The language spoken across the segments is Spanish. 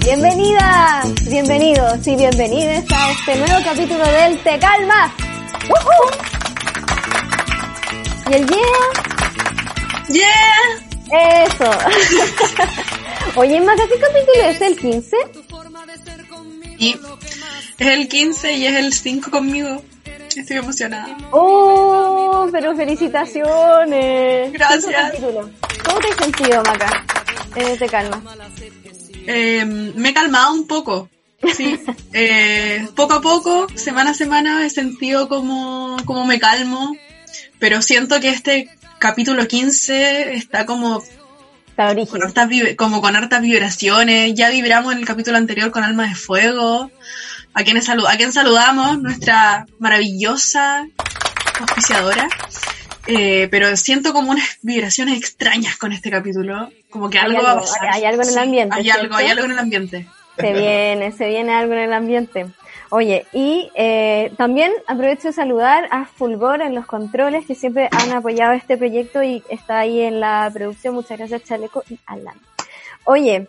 Bienvenidas, bienvenidos y bienvenidas a este nuevo capítulo del Te Calmas. ¡Woohoo! ¿Y el yeah? Yeah. Eso. Oye, Maca, ¿qué capítulo es el 15? Y es el 15 y es el 5 conmigo. Estoy emocionada. Oh, pero felicitaciones. Gracias. ¿Cómo te has sentido, Maca? En Te Calmas. Eh, me he calmado un poco. Sí, eh, poco a poco, semana a semana, he sentido como, como me calmo, pero siento que este capítulo 15 está como Está con hartas como con hartas vibraciones. Ya vibramos en el capítulo anterior con Alma de Fuego. A quienes salu- a quien saludamos, nuestra maravillosa auspiciadora. Eh, pero siento como unas vibraciones extrañas con este capítulo. Como que algo, va a pasar. hay algo en el Sí, ambiente, Hay ¿cierto? algo, hay algo en el ambiente. Se viene, se viene algo en el ambiente. Oye, y eh, también aprovecho de saludar a Fulgor en los controles que siempre han apoyado este proyecto y está ahí en la producción. Muchas gracias, Chaleco y Alan. Oye,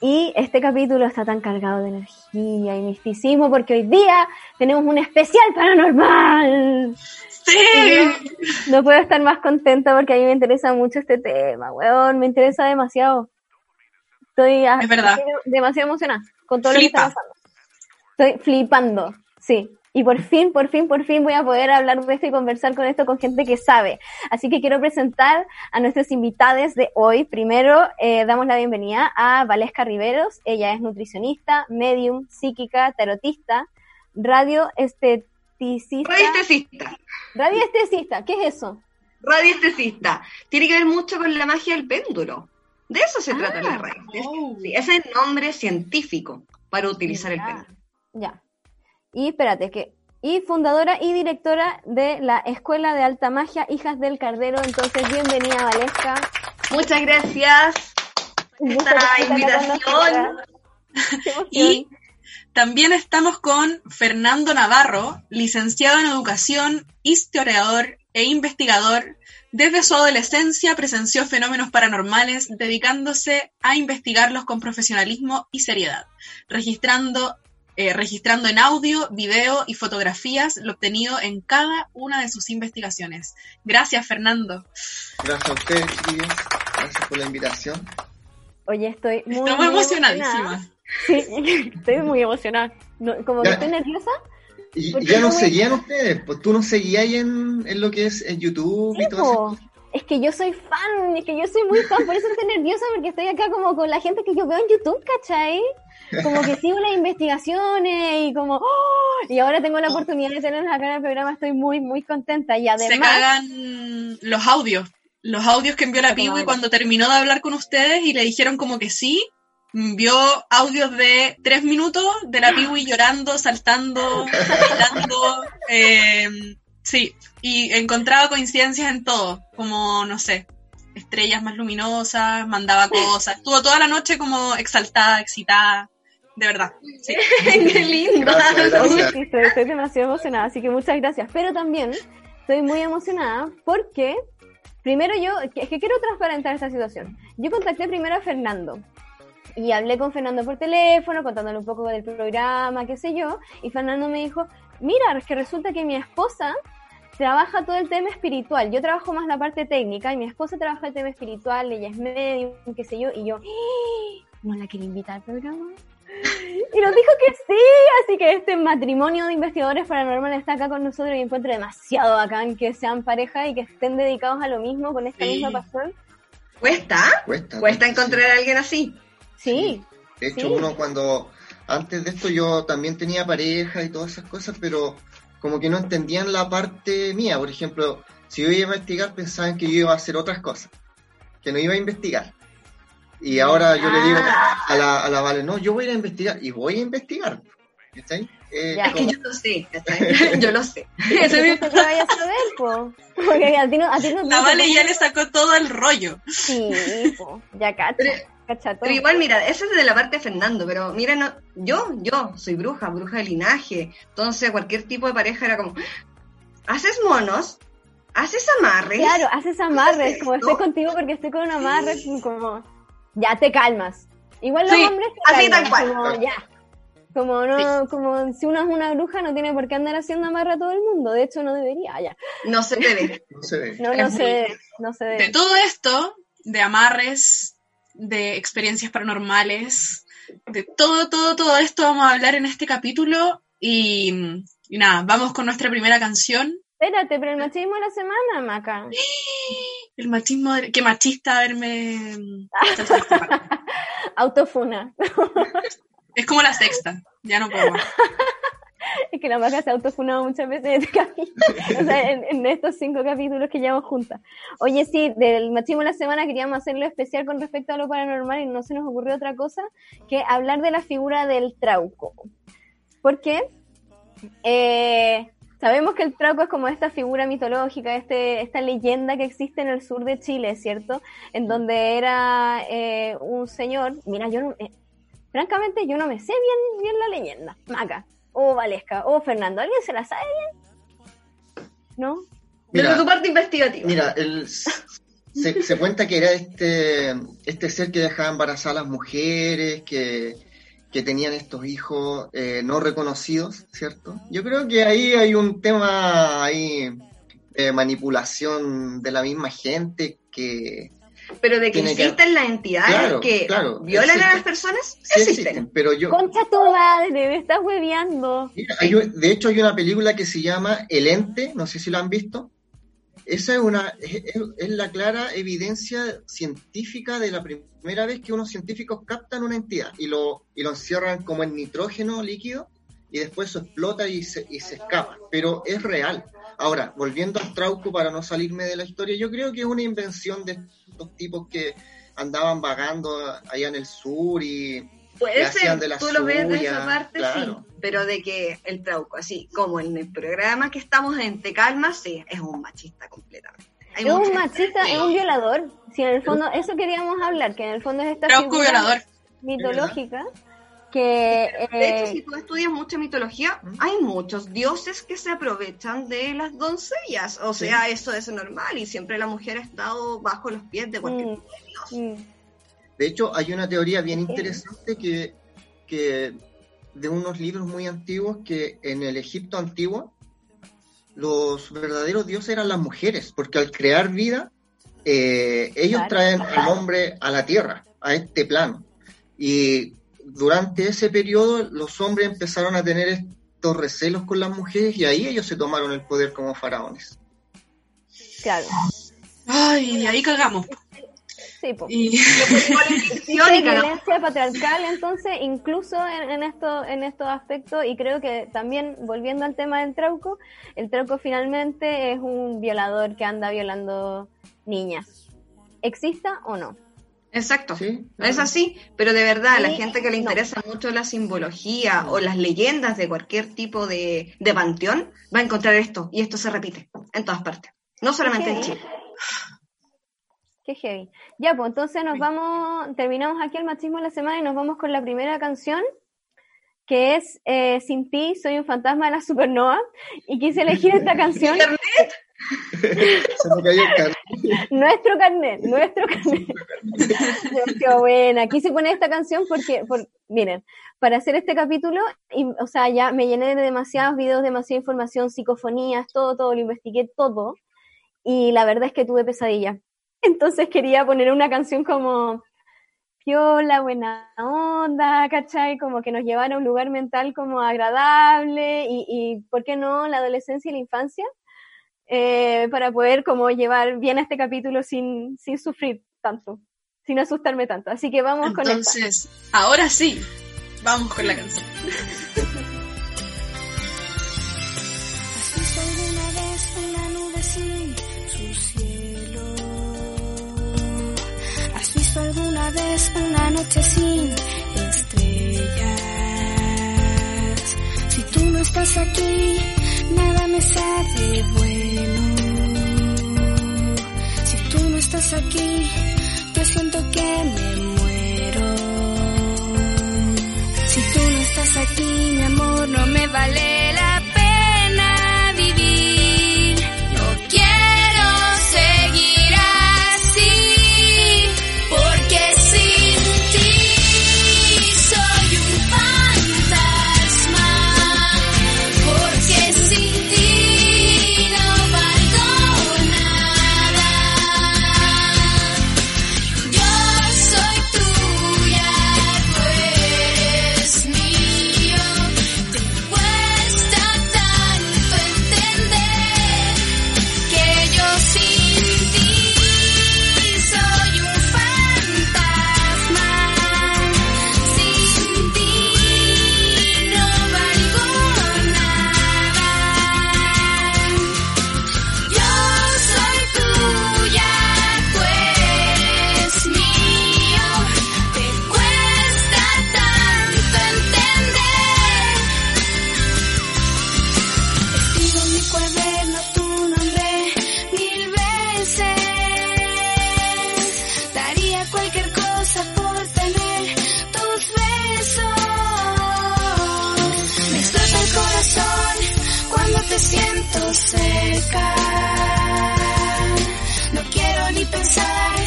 y este capítulo está tan cargado de energía y misticismo porque hoy día tenemos un especial paranormal. ¡Sí! No puedo estar más contenta porque a mí me interesa mucho este tema, weón, me interesa demasiado. Estoy a- Es verdad. estoy demasiado emocionada con todo Flipa. lo que está pasando. Estoy flipando, sí. Y por fin, por fin, por fin voy a poder hablar de esto y conversar con esto con gente que sabe. Así que quiero presentar a nuestros invitados de hoy. Primero, eh, damos la bienvenida a Valesca Riveros. Ella es nutricionista, medium, psíquica, tarotista, radio esteticista. Radiestesista. Radioestesista, ¿qué es eso? Radiestesista. Tiene que ver mucho con la magia del péndulo. De eso se trata la radio. Oh. Sí, ese es el nombre científico para utilizar el péndulo. Ya. Y espérate, que. Y fundadora y directora de la Escuela de Alta Magia Hijas del Cardero. Entonces, bienvenida, Valesca. Muchas gracias. Gusto Esta invitación. Y también estamos con Fernando Navarro, licenciado en educación, historiador e investigador. Desde su adolescencia presenció fenómenos paranormales, dedicándose a investigarlos con profesionalismo y seriedad, registrando, eh, registrando en audio, video y fotografías lo obtenido en cada una de sus investigaciones. Gracias, Fernando. Gracias a ustedes, chiquillos. Gracias por la invitación. Oye, estoy muy, Estamos muy emocionada. Sí, estoy muy emocionada. No, como que estoy nerviosa. Y, ¿Por y qué ya no nos seguían ustedes, pues tú nos seguías ahí en, en lo que es en YouTube y todo eso. Es que yo soy fan, es que yo soy muy fan, por eso estoy nerviosa porque estoy acá como con la gente que yo veo en YouTube, ¿cachai? Como que sigo las investigaciones y como, ¡oh! y ahora tengo la oportunidad de tenerlos acá en el programa, estoy muy, muy contenta y se además, cagan los audios. Los audios que envió la Piwi cuando terminó de hablar con ustedes y le dijeron como que sí. Envió audios de tres minutos de la Piwi llorando, saltando, gritando. eh, sí, y encontraba coincidencias en todo. Como, no sé, estrellas más luminosas, mandaba cosas. Estuvo toda la noche como exaltada, excitada. De verdad. Sí. Qué lindo. Sí, estoy, estoy demasiado emocionada, así que muchas gracias. Pero también estoy muy emocionada porque, primero yo, que- es que quiero transparentar esta situación. Yo contacté primero a Fernando y hablé con Fernando por teléfono, contándole un poco del programa, qué sé yo, y Fernando me dijo, mira, es que resulta que mi esposa trabaja todo el tema espiritual. Yo trabajo más la parte técnica y mi esposa trabaja el tema espiritual, ella es medium, qué sé yo, y yo, "¡Ah! ¿no la quiero invitar al programa? Y nos dijo que sí, así que este matrimonio de investigadores paranormales está acá con nosotros y encuentro demasiado bacán que sean pareja y que estén dedicados a lo mismo con esta Sí. misma pasión. ¿Cuesta? Cuesta. Cuesta sí. encontrar a alguien así. Sí, De hecho, Sí. uno cuando, antes de esto yo también tenía pareja y todas esas cosas, pero como que no entendían la parte mía. Por ejemplo, si yo iba a investigar, pensaban que yo iba a hacer otras cosas, que no iba a investigar. Y ahora yo le digo Ah. a la, a la Vale, no, yo voy a ir a investigar, y voy a investigar. ¿Cachai? Eh, Ya. Es que yo lo sé, ¿cachai? yo lo sé. Eso es lo que vaya a saber, po. Porque a ti no, a ti no La Vale ya le sacó todo el rollo. Sí, po. Ya cacha. Pero- cacha todo. Pero igual, mira, ese es de la parte de Fernando, pero mira, no, yo, yo soy bruja, bruja de linaje, entonces cualquier tipo de pareja era como, haces monos, haces amarres, Claro, haces amarres, haces como esto? estoy contigo porque estoy con un amarre, como ya te calmas. Igual los Sí, hombres te así calman, tal cual. como ya. Como no, como si uno es una bruja no tiene por qué andar haciendo amarre a todo el mundo, de hecho no debería, ya. no se te ve. no se ve. No, no se debe, no se De debe. todo esto, de amarres, de experiencias paranormales, de todo, todo, todo esto vamos a hablar en este capítulo. Y, y nada, vamos con nuestra primera canción. Espérate, pero el machismo de la semana, Maca. El machismo, de- qué machista verme. Autofuna. Es como la sexta, ya no puedo más. Es que la Maca se ha autofunado muchas veces en este capítulo. O sea, en, en estos cinco capítulos que llevamos juntas. Oye, sí, del machismo de la semana queríamos hacerlo especial con respecto a lo paranormal y no se nos ocurrió otra cosa que hablar de la figura del trauco. ¿Por qué? Eh, sabemos que el trauco es como esta figura mitológica, este, esta leyenda que existe en el sur de Chile, ¿cierto? En donde era eh, un señor, mira, yo no, eh, francamente yo no me sé bien, bien la leyenda, Maca, o Valesca, o Fernando, ¿alguien se la sabe bien? ¿No? Desde Mira, tu parte investigativa. Mira, el, se, se cuenta que era este, este ser que dejaba embarazadas a las mujeres, que, que tenían estos hijos eh, no reconocidos, ¿cierto? Yo creo que ahí hay un tema ahí de manipulación de la misma gente que Pero de que Tiene que- existen las entidades Claro, que claro, violan a existen. las personas, sí existen. existen, pero yo... Concha tu madre, me estás hueveando. Mira, hay de hecho hay una película que se llama El Ente, no sé si la han visto. Esa es una es, es- es la clara evidencia científica de la primera vez que unos científicos captan una entidad y lo, y lo encierran como en nitrógeno líquido y después eso explota y se, y se escapa. Pero es real. Ahora, volviendo al trauco para no salirme de la historia, yo creo que es una invención de estos tipos que andaban vagando allá en el sur y Puede ser, tú lo ves de esa parte, claro. sí, pero de que el trauco, así como en el programa que estamos en Te Calma, sí, es un machista completamente. Hay Es un machista, es un violador. Si en el fondo, eso queríamos hablar, que en el fondo es esta Trauco figura violador. mitológica que De hecho, eh, si tú estudias mucha mitología, hay muchos dioses que se aprovechan de las doncellas. O sea, eso es normal y siempre la mujer ha estado bajo los pies de cualquier Mm. tipo de dios. mm, De hecho, hay una teoría bien interesante que, que de unos libros muy antiguos que en el Egipto antiguo los verdaderos dioses eran las mujeres, porque al crear vida eh, ellos Claro. traen al hombre a la tierra, a este plano. Y durante ese periodo los hombres empezaron a tener estos recelos con las mujeres y ahí ellos se tomaron el poder como faraones. claro. Ay, ahí cagamos. Sí, po. Y violencia patriarcal, entonces, incluso en, en, esto, en estos aspectos, y creo que también, volviendo al tema del trauco, el trauco finalmente es un violador que anda violando niñas. ¿Exista o no? Exacto. ¿Sí? Es así, pero de verdad, a la gente que le no. interesa mucho la simbología o las leyendas de cualquier tipo de, de panteón, va a encontrar esto, y esto se repite en todas partes, no solamente en. Chile. Qué heavy. Ya, pues entonces nos vamos, terminamos aquí el machismo de la semana y nos vamos con la primera canción, que es eh, Sin ti, soy un fantasma de la supernova, y quise elegir esta canción, Se me cayó el carnet. nuestro carnet, nuestro carnet. Qué buena. Quise poner esta canción porque, por, miren, para hacer este capítulo, y, o sea, ya me llené de demasiados videos, demasiada información, psicofonías, todo, todo, lo investigué todo, y la verdad es que tuve pesadilla. Entonces quería poner una canción como piola, buena onda, ¿cachai? Como que nos llevara a un lugar mental como agradable y, y ¿por qué no? La adolescencia y la infancia, eh, para poder como llevar bien este capítulo sin, sin sufrir tanto, sin asustarme tanto. Así que vamos con esta. entonces, ahora sí, vamos con la canción. otra vez una noche sin estrellas. Si tú no estás aquí, nada me sabe bueno. Si tú no estás aquí, yo siento que me muero. Si tú no estás aquí, mi amor, no me vale la quiero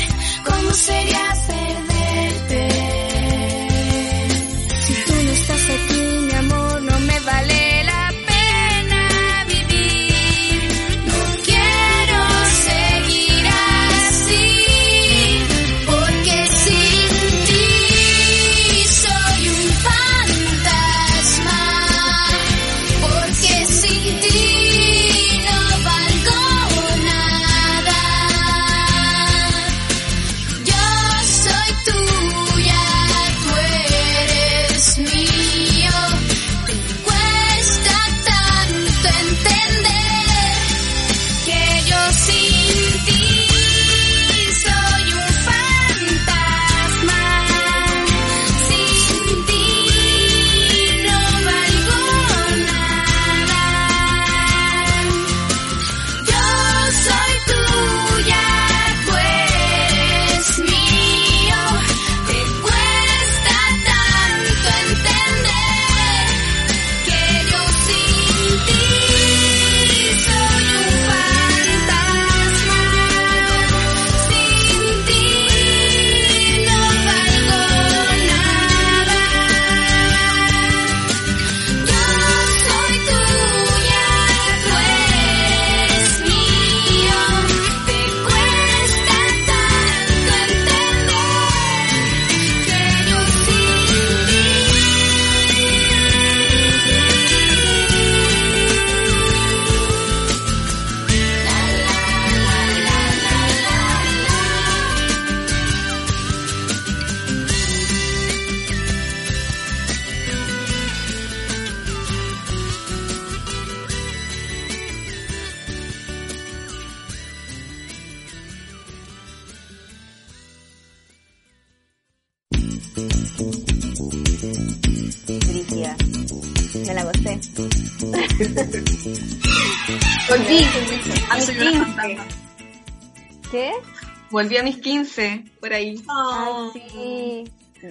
Volví a mis 15, por ahí. Oh. Ay, sí.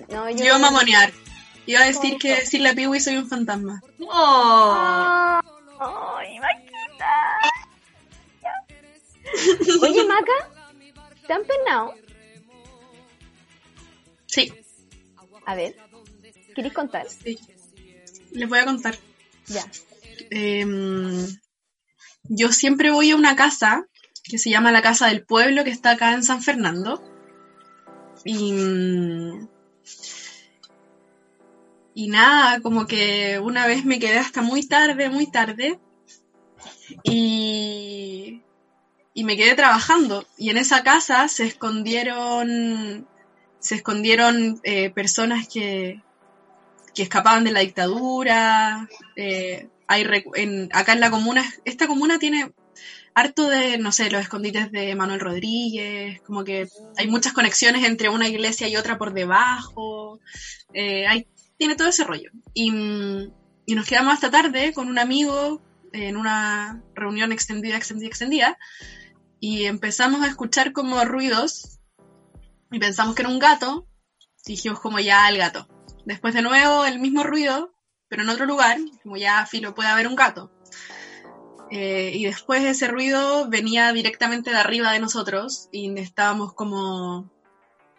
No, yo... Yo iba a mamonear. Iba a decir que decirle a Piwi soy un fantasma. Oh. Ay, Maquita. Oye, Maca, ¿te han penado? Sí, A ver, ¿queréis contar? sí. Les voy a contar. Ya. Em, yo siempre voy a una casa que se llama la Casa del Pueblo, que está acá en San Fernando. Y, mm, y nada, como que una vez me quedé hasta muy tarde, muy tarde. Y, y me quedé trabajando. Y en esa casa se escondieron, se escondieron eh, personas que, que escapaban de la dictadura. eh, hay en- acá en la comuna, esta comuna tiene harto de, no sé, los escondites de Manuel Rodríguez, como que hay muchas conexiones entre una iglesia y otra por debajo, eh, hay, tiene todo ese rollo. Y, mm, y nos quedamos hasta tarde con un amigo en una reunión extendida, extendida, extendida, y empezamos a escuchar como ruidos y pensamos que era un gato, dijimos como ya el gato. Después de nuevo el mismo ruido, pero en otro lugar, como ya filo puede haber un gato. Eh, y después ese ruido venía directamente de arriba de nosotros y estábamos como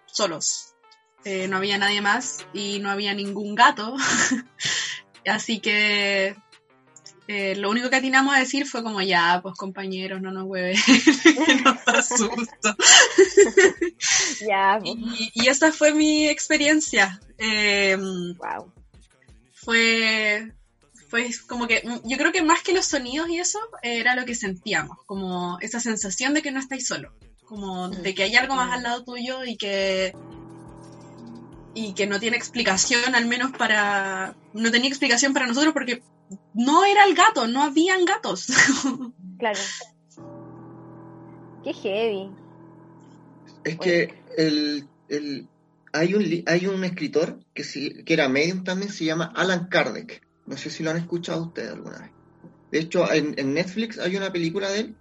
solos. Eh, no había nadie más y no había ningún gato. Así que eh, lo único que atinamos a decir fue como ya, pues compañeros, no nos hueve, nos da susto. Ya, pues. y, y esa fue mi experiencia. Wow. fue, fue como que, yo creo que más que los sonidos y eso, era lo que sentíamos, como esa sensación de que no estáis solo, como de que hay algo más al lado tuyo y que y que no tiene explicación, al menos para, no tenía explicación para nosotros porque no era el gato, no habían gatos. Claro. Qué heavy. Es que el, el- hay, un, li- hay un escritor que, sí- que era medium también, se llama Alan Kardec. No sé si lo han escuchado ustedes alguna vez. De hecho, en, Netflix hay una película de él.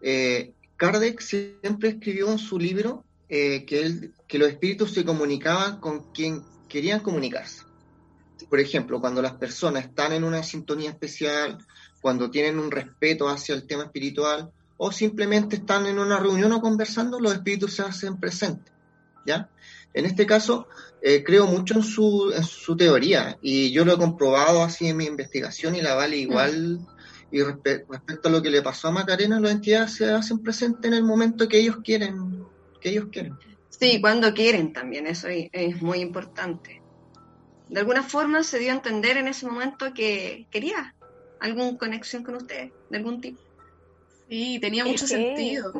Eh, Kardec siempre escribió en su libro eh, que, él, que los espíritus se comunicaban con quien querían comunicarse. Por ejemplo, cuando las personas están en una sintonía especial, cuando tienen un respeto hacia el tema espiritual, o simplemente están en una reunión o conversando, los espíritus se hacen presentes. ¿ya? En este caso, eh, creo mucho en su, en su teoría y yo lo he comprobado así en mi investigación y la vale igual. Y respe- respecto a lo que le pasó a Macarena, las entidades se hacen presentes en el momento que ellos quieren. Que ellos quieren. Sí, cuando quieren también, eso es, muy importante. De alguna forma se dio a entender en ese momento que quería alguna conexión con ustedes, de algún tipo. Sí, tenía mucho sentido.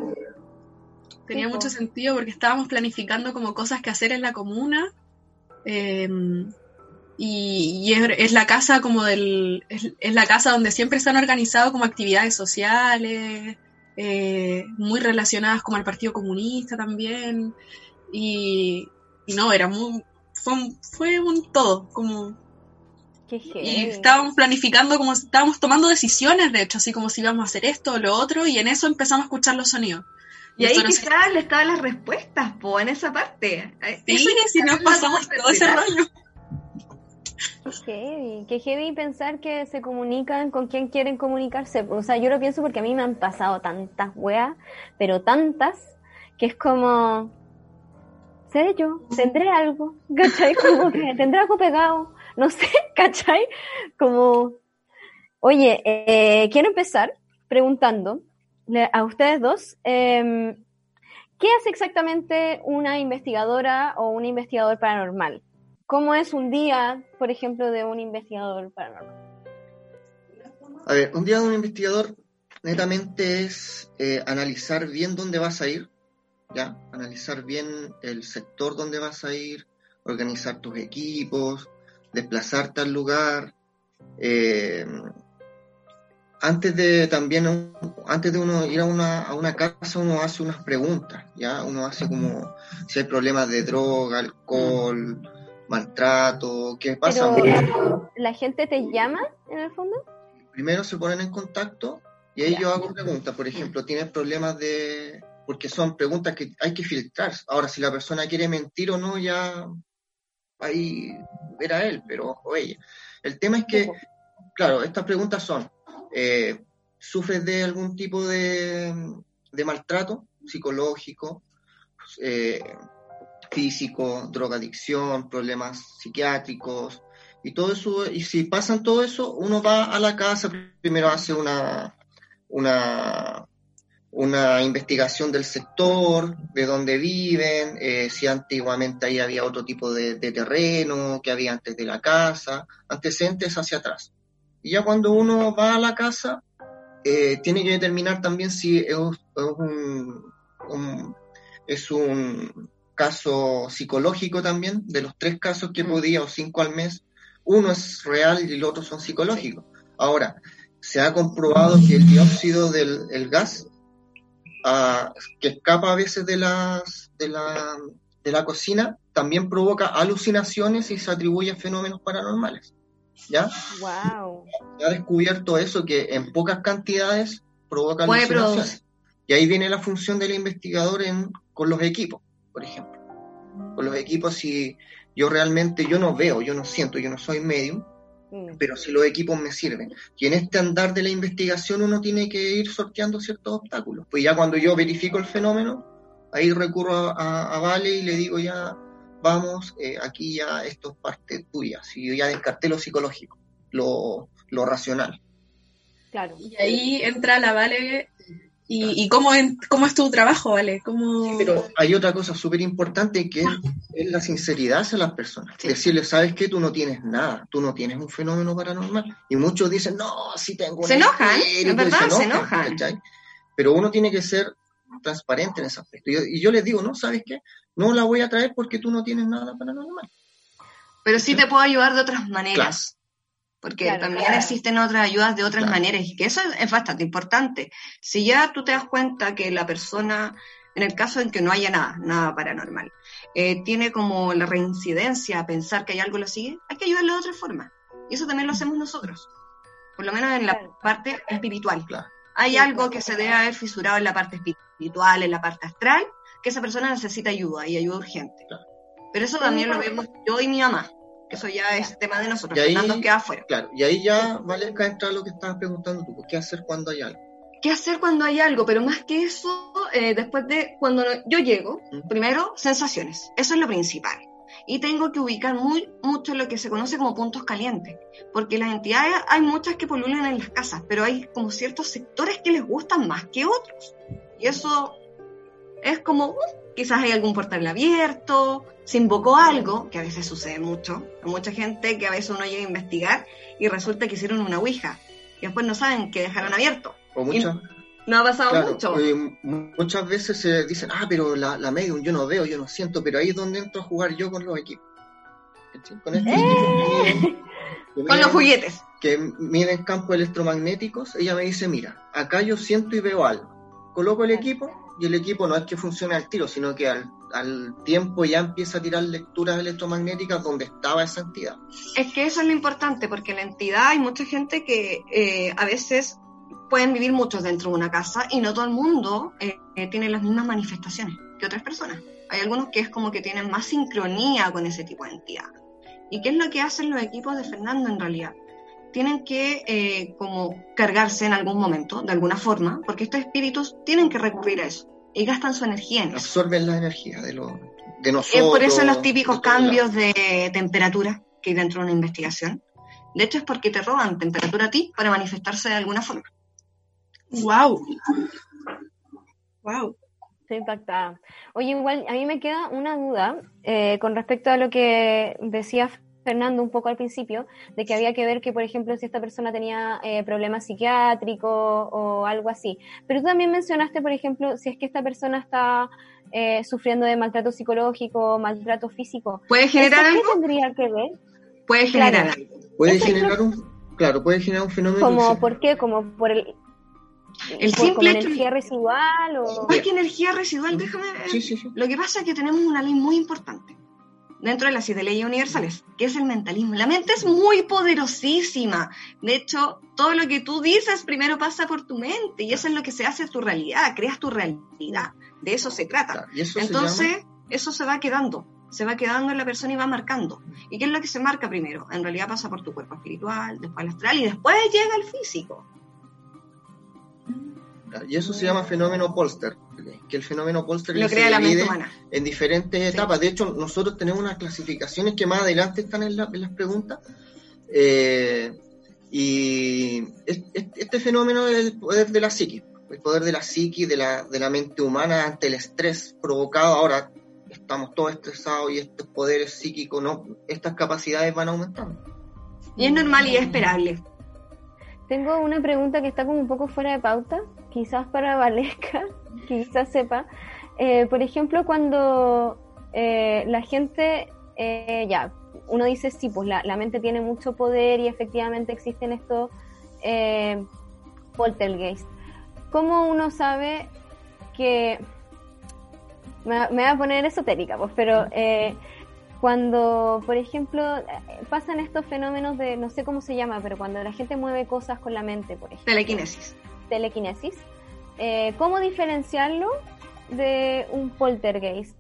Tenía mucho sentido porque estábamos planificando como cosas que hacer en la comuna. Eh, y y es, es la casa como del. Es, es la casa donde siempre se han organizado como actividades sociales, eh, muy relacionadas como al Partido Comunista también. Y, y no, era muy. Fue un, fue un todo, como y estábamos planificando como estábamos tomando decisiones, de hecho, así como si íbamos a hacer esto o lo otro, y en eso empezamos a escuchar los sonidos. Y ahí quizás le estaban las respuestas, po, en esa parte. Sí, Eso si nos pasamos todo ese rollo. Qué heavy, qué heavy pensar que se comunican con quien quieren comunicarse. O sea, yo lo pienso porque a mí me han pasado tantas weas, pero tantas, que es como, ¿seré yo? ¿Tendré algo? ¿Cachai? Como que tendré algo pegado. No sé, ¿cachai? Como, oye, eh, quiero empezar preguntando a ustedes dos, em, ¿qué hace exactamente una investigadora o un investigador paranormal? ¿Cómo es un día, por ejemplo, de un investigador paranormal? A ver, un día de un investigador netamente es eh, analizar bien dónde vas a ir, ¿ya? Analizar bien el sector donde vas a ir, organizar tus equipos, desplazarte al lugar. eh, antes de también, antes de uno ir a una, a una casa, uno hace unas preguntas, ¿ya? Uno hace como si hay problemas de droga, alcohol, maltrato, ¿qué pasa? Pero la gente te llama, en el fondo. primero se ponen en contacto y ahí yo hago preguntas. Por ejemplo, ¿tienes problemas de...? Porque son preguntas que hay que filtrar. Ahora, si la persona quiere mentir o no, ya ahí verá él, pero o ella. El tema es que, claro, estas preguntas son, eh, ¿sufres de algún tipo de, de maltrato psicológico, eh, físico, drogadicción, problemas psiquiátricos? Y todo eso, y si pasan todo eso, uno va a la casa, primero hace una, una, una investigación del sector, de dónde viven, eh, si antiguamente ahí había otro tipo de, de terreno, que había antes de la casa, antecedentes hacia atrás. Y ya cuando uno va a la casa, eh, tiene que determinar también si es, un- es un, un- es un caso psicológico también, de los tres casos que Mm. podía, o cinco al mes, uno es real y los otros son psicológicos. Ahora, se ha comprobado que el dióxido del el gas ah, que escapa a veces de, las, de, la, de la cocina también provoca alucinaciones y se atribuye a fenómenos paranormales. ¿Ya? Wow. Se ha descubierto eso, que en pocas cantidades provoca Puede alucinaciones. Y ahí viene la función del investigador en, con los equipos, por ejemplo. Con los equipos, si yo realmente, yo no veo, yo no siento, yo no soy medium, Mm. pero si los equipos me sirven. Y en este andar de la investigación uno tiene que ir sorteando ciertos obstáculos. Pues ya cuando yo verifico el fenómeno, ahí recurro a, a- a Vale y le digo ya, vamos, eh, aquí ya esto es parte tuya. Si yo ya descarté lo psicológico, lo, lo racional. Claro. Y ahí entra la Vale. ¿Y, y cómo, en- cómo es tu trabajo, Vale? ¿Cómo... Pero hay otra cosa súper importante que es, es la sinceridad hacia las personas. Sí. Decirle, ¿sabes qué? Tú no tienes nada, tú no tienes un fenómeno paranormal. Y muchos dicen, no, sí tengo Se enojan, espíritu", en verdad, se enojan. ¿cachai? Pero uno tiene que ser transparente en ese aspecto. Y yo, y yo les digo, no, ¿sabes qué? No la voy a traer porque tú no tienes nada paranormal. Pero sí te puedo ayudar de otras maneras. Porque Claro, también claro. existen otras ayudas de otras Claro. maneras y que eso es- bastante importante. Si ya tú te das cuenta que la persona, en el caso en que no haya nada, nada paranormal, eh, tiene como la reincidencia a pensar que hay algo que lo sigue, hay que ayudarlo de otra forma. Y eso también lo hacemos nosotros. Por lo menos en la parte espiritual. Claro. Hay Sí, algo que se debe haber fisurado en la parte espiritual, en la parte astral, que esa persona necesita ayuda y ayuda urgente. Claro. Pero eso también lo vemos yo y mi mamá. Eso ya es tema de nosotros. Y ahí- Fernando queda afuera. Claro, y ahí ya, vale, acá entra lo que estabas preguntando tú, ¿qué hacer cuando hay algo? ¿Qué hacer cuando hay algo? Pero más que eso, eh, después de cuando yo llego, Mm. primero, sensaciones. Eso es lo principal. Y tengo que ubicar muy mucho lo que se conoce como puntos calientes. Porque las entidades, hay muchas que pululan en las casas, pero hay como ciertos sectores que les gustan más que otros. Y eso es como, uh, quizás hay algún portal abierto, se invocó algo, que a veces sucede mucho. Hay mucha gente que a veces uno llega a investigar y resulta que hicieron una ouija. Y después no saben que dejaron abierto. O muchas, No ha pasado Claro, mucho. eh, mu- muchas veces se dicen, ah, pero la, la medium yo no veo, yo no siento, pero ahí es donde entro a jugar yo con los equipos. Con estos equipos que miden- que Con los juguetes. que miden campos electromagnéticos, ella me dice, mira, acá yo siento y veo algo. Coloco el equipo y el equipo no es que funcione al tiro, sino que al, al tiempo ya empieza a tirar lecturas electromagnéticas donde estaba esa entidad. Es que eso es lo importante, porque la entidad hay mucha gente que eh, a veces pueden vivir muchos dentro de una casa y no todo el mundo eh, eh, tiene las mismas manifestaciones que otras personas. Hay algunos que es como que tienen más sincronía con ese tipo de entidad. ¿Y qué es lo que hacen los equipos de Fernando en realidad? Tienen que eh, como cargarse en algún momento, de alguna forma, porque estos espíritus tienen que recurrir a eso y gastan su energía en eso. Absorben la energía de, lo, de Es nosotros. por eso los típicos cambios de temperatura que hay dentro de una investigación. De hecho, es porque te roban temperatura a ti para manifestarse de alguna forma. ¡Wow! ¡Wow! Estoy impactada. Oye, igual a mí me queda una duda eh, con respecto a lo que decía Fernando un poco al principio, de que había que ver que, por ejemplo, si esta persona tenía eh, problemas psiquiátricos o algo así. Pero tú también mencionaste, por ejemplo, si es que esta persona está eh, sufriendo de maltrato psicológico, maltrato físico. ¿Puede generar ¿Eso qué algo? tendría que ver? Puede generar Claro. algo. Puede Eso generar un, claro, puede generar un fenómeno. Como, ¿Por qué? ¿Como por el... El como simple hecho- energía residual o...? Más que energía residual, déjame ver. Sí, sí, sí. Lo que pasa es que tenemos una ley muy importante dentro de las siete leyes universales, que es el mentalismo. La mente es muy poderosísima. De hecho, todo lo que tú dices primero pasa por tu mente y eso es lo que se hace tu realidad, creas tu realidad. De eso se trata. Y eso Entonces, eso se va quedando, se va quedando en la persona y va marcando. ¿Y qué es lo que se marca primero? En realidad pasa por tu cuerpo espiritual, después al astral y después llega al físico. y eso se llama fenómeno Polster, que el fenómeno Lo se crea la mente divide humana. en diferentes Sí. etapas. De hecho, nosotros tenemos unas clasificaciones que más adelante están en, la- en las preguntas. Eh, y es- es- este fenómeno es el poder de la psique, el poder de la psique, de la, de la mente humana ante el estrés provocado. Ahora estamos todos estresados y estos poderes psíquicos, no, estas capacidades van aumentando. Y es normal y es esperable. Tengo una pregunta que está como un poco fuera de pauta, quizás para Valesca, que quizás sepa. Eh, por ejemplo, cuando eh, la gente, eh, ya, uno dice, sí, pues la, la mente tiene mucho poder y efectivamente existen estos eh, poltergeist. ¿Cómo uno sabe que... Me, me voy a poner esotérica, pues, pero eh, cuando, por ejemplo, pasan estos fenómenos de, no sé cómo se llama, pero cuando la gente mueve cosas con la mente, por ejemplo Telequinesis. telequinesis, eh, ¿cómo diferenciarlo de un poltergeist?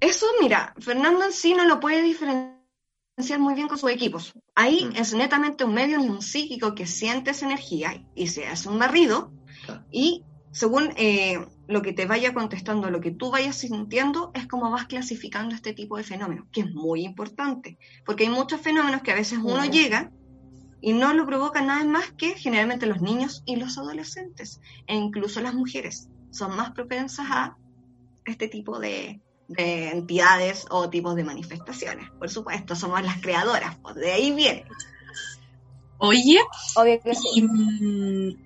Eso, mira, Fernando en sí no lo puede diferenciar muy bien con sus equipos. Ahí Mm. es netamente un medio y un psíquico que siente esa energía y se hace un barrido Claro. y según eh, lo que te vaya contestando, lo que tú vayas sintiendo, es como vas clasificando este tipo de fenómenos, que es muy importante, porque hay muchos fenómenos que a veces uno Mm. llega y no lo provoca nada más que generalmente los niños y los adolescentes, e incluso las mujeres, son más propensas a este tipo de, de entidades o tipos de manifestaciones. Por supuesto, somos las creadoras, pues de ahí viene. Oye, Obvio que sí. y, mm,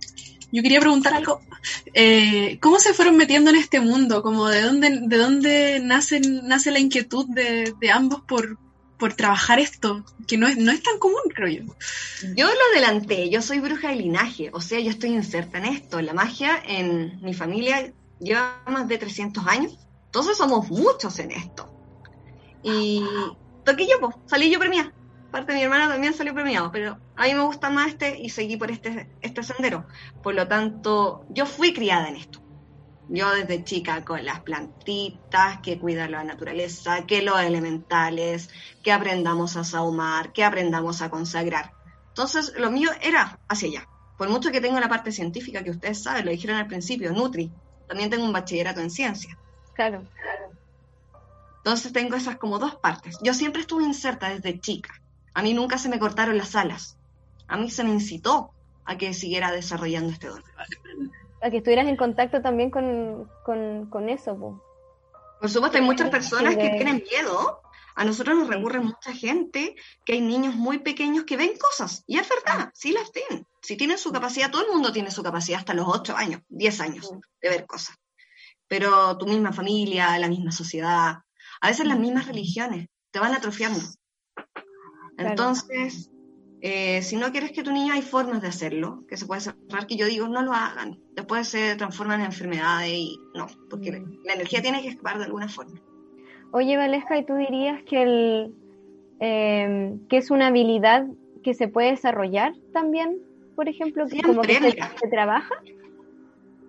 yo quería preguntar algo. Eh, ¿Cómo se fueron metiendo en este mundo? Como de dónde, de dónde nace, nace la inquietud de, de ambos por, por trabajar esto? Que no es, no es tan común, creo yo. Yo lo adelanté, yo soy bruja de linaje, o sea, yo estoy inserta en esto. La magia en mi familia lleva más de 300 años, entonces somos muchos en esto. Y toqué yo, pues, salí yo premiada. Parte de mi hermana también salió premiado, pero a mí me gusta más este y seguí por este, este sendero. Por lo tanto, yo fui criada en esto. Yo desde chica con las plantitas, que cuida la naturaleza, que los elementales, que aprendamos a saumar, que aprendamos a consagrar. Entonces, lo mío era hacia allá. Por mucho que tengo la parte científica, que ustedes saben, lo dijeron al principio, Nutri, también tengo un bachillerato en ciencia. Claro. Entonces tengo esas como dos partes. Yo siempre estuve inserta desde chica. A mí nunca se me cortaron las alas. A mí se me incitó a que siguiera desarrollando este don. A que estuvieras en contacto también con, con, con eso, po. Por supuesto, hay muchas personas que tienen miedo. A nosotros nos recurre mucha gente que hay niños muy pequeños que ven cosas. Y es verdad, sí las ven. Si tienen su capacidad, todo el mundo tiene su capacidad hasta los 8 años, 10 años de ver cosas. Pero tu misma familia, la misma sociedad, a veces las mismas religiones te van atrofiando. Entonces, eh, si no quieres que tu niño, hay formas de hacerlo, que se puede cerrar, que yo digo, no lo hagan. Después se transforman en enfermedades y no, porque la- la energía tiene que escapar de alguna forma. Oye, Valesca, ¿y tú dirías que, el, eh, que es una habilidad que se puede desarrollar también? Por ejemplo, que como que se, se trabaja.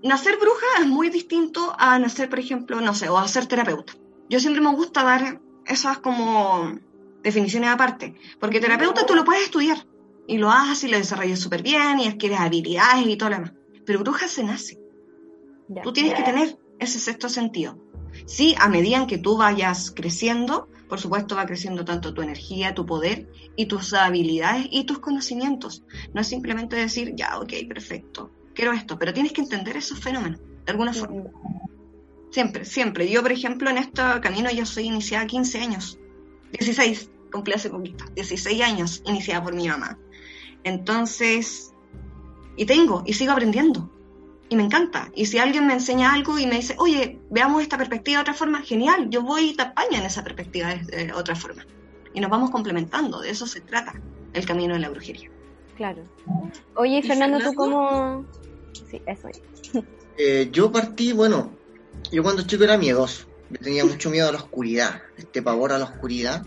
Nacer bruja es muy distinto a nacer, por ejemplo, no sé, o a ser terapeuta. Yo siempre me gusta dar esas como definiciones aparte, porque terapeuta tú lo puedes estudiar y lo haces y lo desarrollas súper bien y adquieres habilidades y todo lo demás. Pero bruja se nace. Ya. Tú tienes que tener ese sexto sentido. Sí, a medida en que tú vayas creciendo, por supuesto va creciendo tanto tu energía, tu poder y tus habilidades y tus conocimientos. No es simplemente decir, ya, ok, perfecto, quiero esto, pero tienes que entender esos fenómenos de alguna forma. Siempre, siempre. Yo, por ejemplo, en este camino yo soy iniciada a 15 años. 16, cumplí hace poquito. 16 años iniciada por mi mamá. Entonces, y tengo, y sigo aprendiendo. Y me encanta. Y si alguien me enseña algo y me dice, oye, veamos esta perspectiva de otra forma, genial, yo voy y te apaño en esa perspectiva de, de otra forma. Y nos vamos complementando, de eso se trata el camino de la brujería. Claro. Oye, ¿Y Fernando, ¿tú cómo...? Sí, eso. Eh, yo partí, bueno, yo cuando chico era miedoso. Yo tenía mucho miedo a la oscuridad, este pavor a la oscuridad.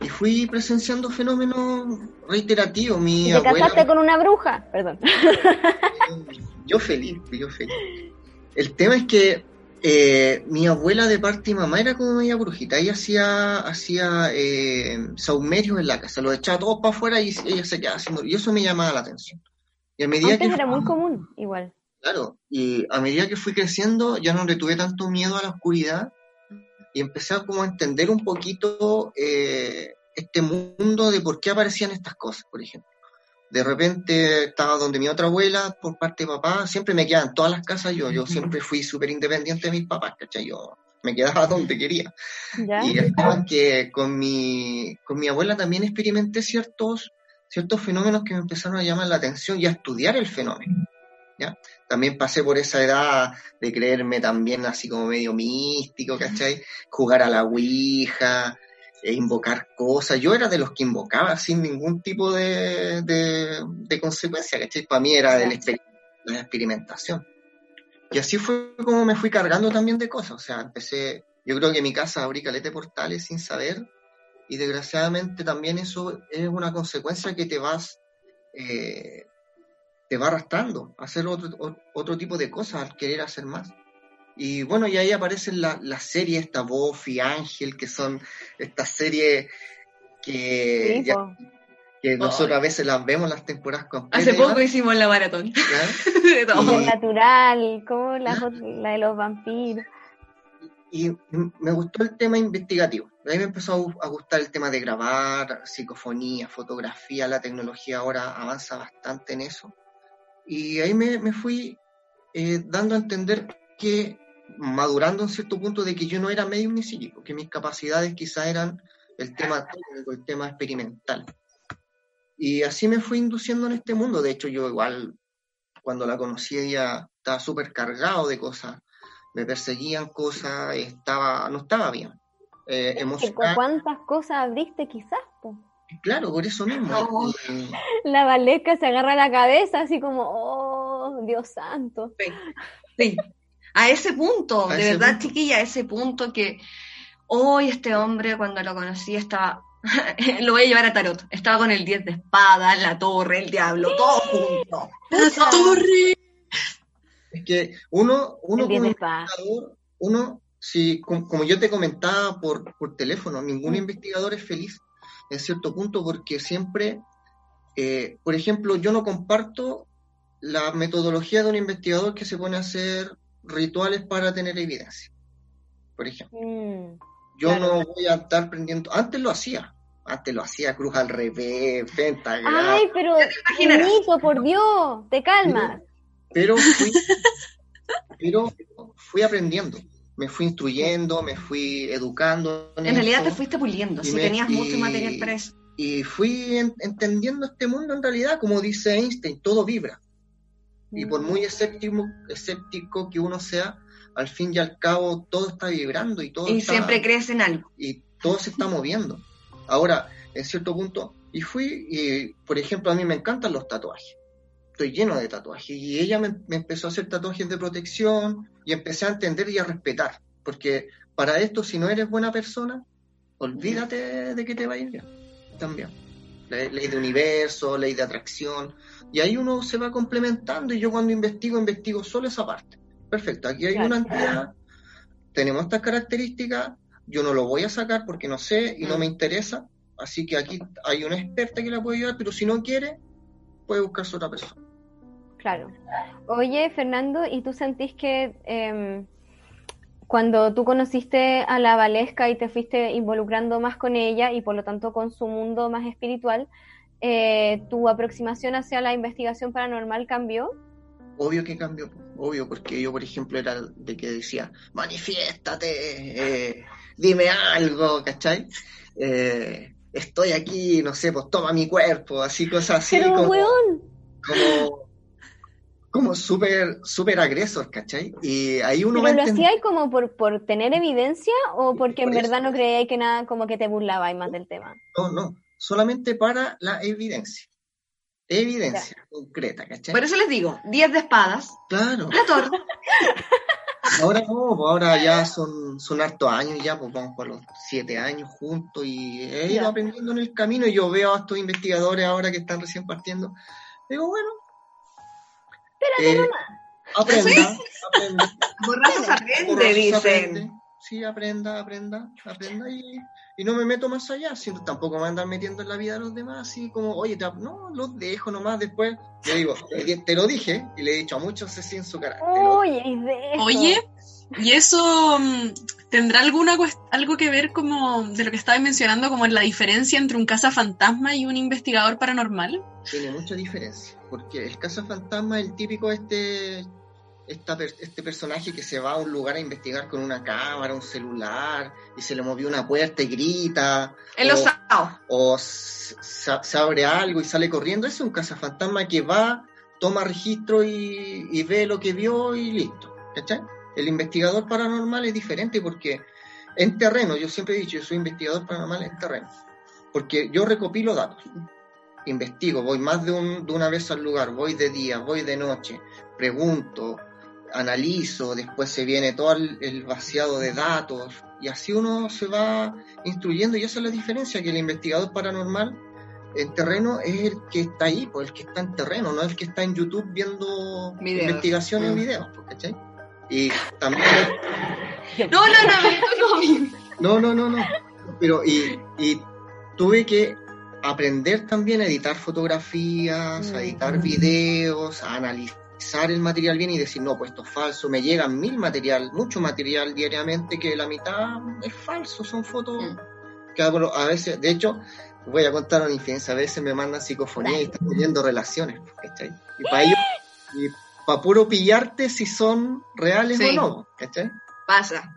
Y fui presenciando fenómenos reiterativos. Mi ¿Te abuela, casaste con una bruja? Perdón. Yo feliz, yo feliz. El tema es que eh, mi abuela de parte de mamá era como media brujita. Ella hacía, hacía eh, saumerios en la casa, los echaba todos para afuera y ella se quedaba haciendo. Y eso me llamaba la atención. Y a medida Antes que era muy común, igual. Claro, y a medida que fui creciendo ya no le tuve tanto miedo a la oscuridad y empecé a como a entender un poquito eh, este mundo de por qué aparecían estas cosas, por ejemplo. De repente estaba donde mi otra abuela, por parte de papá, siempre me quedaba en todas las casas yo, yo siempre fui súper independiente de mis papás, ¿cachai? Yo me quedaba donde quería. ¿Ya? Y el tema es que con mi, con mi abuela también experimenté ciertos, ciertos fenómenos que me empezaron a llamar la atención y a estudiar el fenómeno. ¿Ya? También pasé por esa edad de creerme también así como medio místico, ¿cachai? Jugar a la Ouija. e invocar cosas. Yo era de los que invocaba sin ningún tipo de, de, de consecuencia, ¿cachai? Para mí era del exper- la experimentación. Y así fue como me fui cargando también de cosas. O sea, empecé, yo creo que en mi casa abrí caleta de portales sin saber, y desgraciadamente también eso es una consecuencia que te vas, eh, te va arrastrando a hacer otro, otro tipo de cosas, al querer hacer más. Y bueno, y ahí aparecen la- las series, esta Buffy, Ángel, que son estas series que, ya- que nosotros a veces las vemos las temporadas completas. Hace poco hicimos la maratón de todo. Y- El natural, como la, la de los vampiros. y me gustó el tema investigativo. De ahí me empezó a gustar el tema de grabar, psicofonía, fotografía, la tecnología ahora avanza bastante en eso. Y ahí me, me fui eh, dando a entender que, madurando en cierto punto, de que yo no era medium ni psíquico, que mis capacidades quizás eran el tema técnico, el tema experimental. Y así me fui induciendo en este mundo. De hecho, yo igual, cuando la conocí, ella estaba súper cargado de cosas me perseguían cosas, estaba, no estaba bien. Eh, emocional, ¿Cuántas cosas abriste quizás? po? Claro, por eso mismo. No. La Valesca se agarra la cabeza así como, oh, Dios santo. Sí, a ese punto, A de ese verdad, punto. chiquilla, a ese punto que hoy este hombre, cuando lo conocí, estaba, lo voy a llevar a tarot, estaba con el 10 de espada, la torre, el diablo, todo junto. ¡La torre! es que uno, uno como investigador, uno, si, com- como yo te comentaba por, por teléfono, ningún Mm. investigador es feliz en cierto punto porque siempre, eh, por ejemplo, yo no comparto la metodología de un investigador que se pone a hacer rituales para tener evidencia. Por ejemplo. Mm, Yo Claro. no voy a estar prendiendo. Antes lo hacía. Antes lo hacía cruz al revés, pentagrama. Ay, pero. Benito, por Dios, te calmas. Pero fui, pero fui aprendiendo. Me fui instruyendo, me fui educando. En realidad te fuiste puliendo, si me- tenías y- mucho material para eso. Y fui en- entendiendo este mundo en realidad, como dice Einstein, todo vibra. Y por muy escéptico, escéptico que uno sea, al fin y al cabo todo está vibrando y todo Y está- siempre crees en algo. y todo se está moviendo. Ahora, en cierto punto, y fui, y por ejemplo, a mí me encantan los tatuajes. Estoy lleno de tatuajes. Y ella me, me empezó a hacer tatuajes de protección y empecé a entender y a respetar. Porque para esto, si no eres buena persona, olvídate de que te va a ir bien. También. Ley, ley de universo, ley de atracción. Y ahí uno se va complementando. Y yo cuando investigo, investigo solo esa parte. Perfecto, aquí hay una entidad, tenemos estas características, yo no lo voy a sacar porque no sé y no Mm. me interesa, así que aquí hay una experta que la puede ayudar, pero si no quiere, puede buscarse otra persona. Claro. Oye, Fernando, ¿y tú sentís que em, cuando tú conociste a la Valesca y te fuiste involucrando más con ella y por lo tanto con su mundo más espiritual, eh, tu aproximación hacia la investigación paranormal cambió? Obvio que cambió, obvio, porque yo, por ejemplo, era de que decía, manifiéstate, eh, dime algo, ¿cachai? Eh, estoy aquí, no sé, pues toma mi cuerpo, así cosas así, Pero, como, weón, como, como súper, súper agresor, ¿cachai? Y ahí uno va ¿pero lo hacías como por, por tener evidencia o porque en eso. verdad no creíais que nada, como que te burlabais más del tema? No, no, solamente para la evidencia. Evidencia concreta, ¿cachai? Por eso les digo, 10 de espadas, Claro, la torre. ahora no, pues ahora ya son, son hartos años ya, pues vamos por los siete años juntos y he ido Ya. aprendiendo en el camino y yo veo a estos investigadores ahora que están recién partiendo, digo, bueno, Espérate eh, nomás. aprenda, aprenda. Borracho se Por aprende, se dicen. aprende. Sí, aprenda, aprenda, aprenda y, y no me meto más allá, si tampoco me andan metiendo en la vida de los demás, así como, oye, te- no, los dejo nomás después. Le digo, te, te lo dije y le he dicho a muchos así en su cara. te lo- Oye, ¿y eso mm, tendrá alguna algo que ver como de lo que estabas mencionando, como en la diferencia entre un cazafantasma y un investigador paranormal? tiene mucha diferencia, porque el cazafantasma es el típico este, esta este personaje que se va a un lugar a investigar con una cámara, un celular, y se le movió una puerta y grita, En los o- o se, abre algo y sale corriendo, ese es un cazafantasma que va, toma registro y, y ve lo que vio y listo, ¿cachai? El investigador paranormal es diferente porque en terreno, yo siempre he dicho, yo soy investigador paranormal en terreno, porque yo recopilo datos, investigo, voy más de, un- de una vez al lugar, voy de día, voy de noche, pregunto, analizo, después se viene todo el, el vaciado de datos, y así uno se va instruyendo, y esa es la diferencia, que el investigador paranormal en terreno es el que está ahí, pues el que está en terreno, no el que está en YouTube viendo Videos. investigaciones en Mm. videos, pues, ¿cachai? Y también No, no, no, no. no, no, no, no. Pero y, y tuve que aprender también a editar fotografías, a editar videos, a analizar el material bien y decir, no, pues esto es falso. Me llegan mil material, mucho material diariamente que la mitad es falso, son fotos Mm. que hago a veces, de hecho, voy a contar una infidencia, a veces me mandan psicofonía y están teniendo relaciones, ¿cachai? Y para ello, y para puro pillarte si son reales Sí. o no, ¿cachai? Pasa.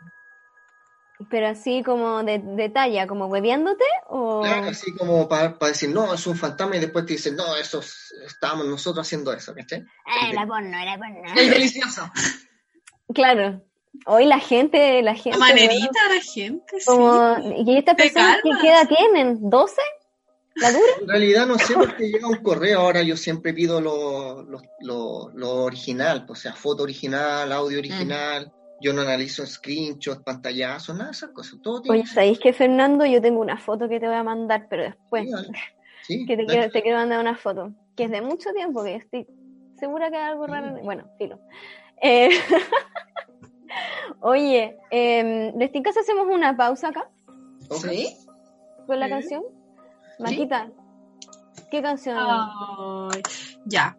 Pero así como de, de talla, como hueviándote o... Claro, así como para decir, no, es un fantasma y después te dicen, no, eso es- estábamos nosotros haciendo eso, ¿cachai? Eh, la porno, la porno. El delicioso. Claro. Hoy la gente, la gente... Manerita la gente, sí. Como, ¿Y estas personas qué, edad tienen? ¿12? ¿La dura? En realidad no sé porque llega un correo, ahora yo siempre pido lo, lo, lo- lo original, pues, o sea, foto original, audio original, yo no analizo screenshots, pantallazos, nada de esas cosas, todo tiene Oye, ¿sabéis que Fernando? Yo tengo una foto que te voy a mandar, pero después. Sí, que te quiero, te quiero mandar una foto. Que es de mucho tiempo, que estoy segura que hay algo raro. Bueno, filo. Eh, Oye, eh, ¿les hacemos una pausa acá Ok. ¿Sí? con la Sí. canción? Maquita, ¿qué canción? Ay, ya.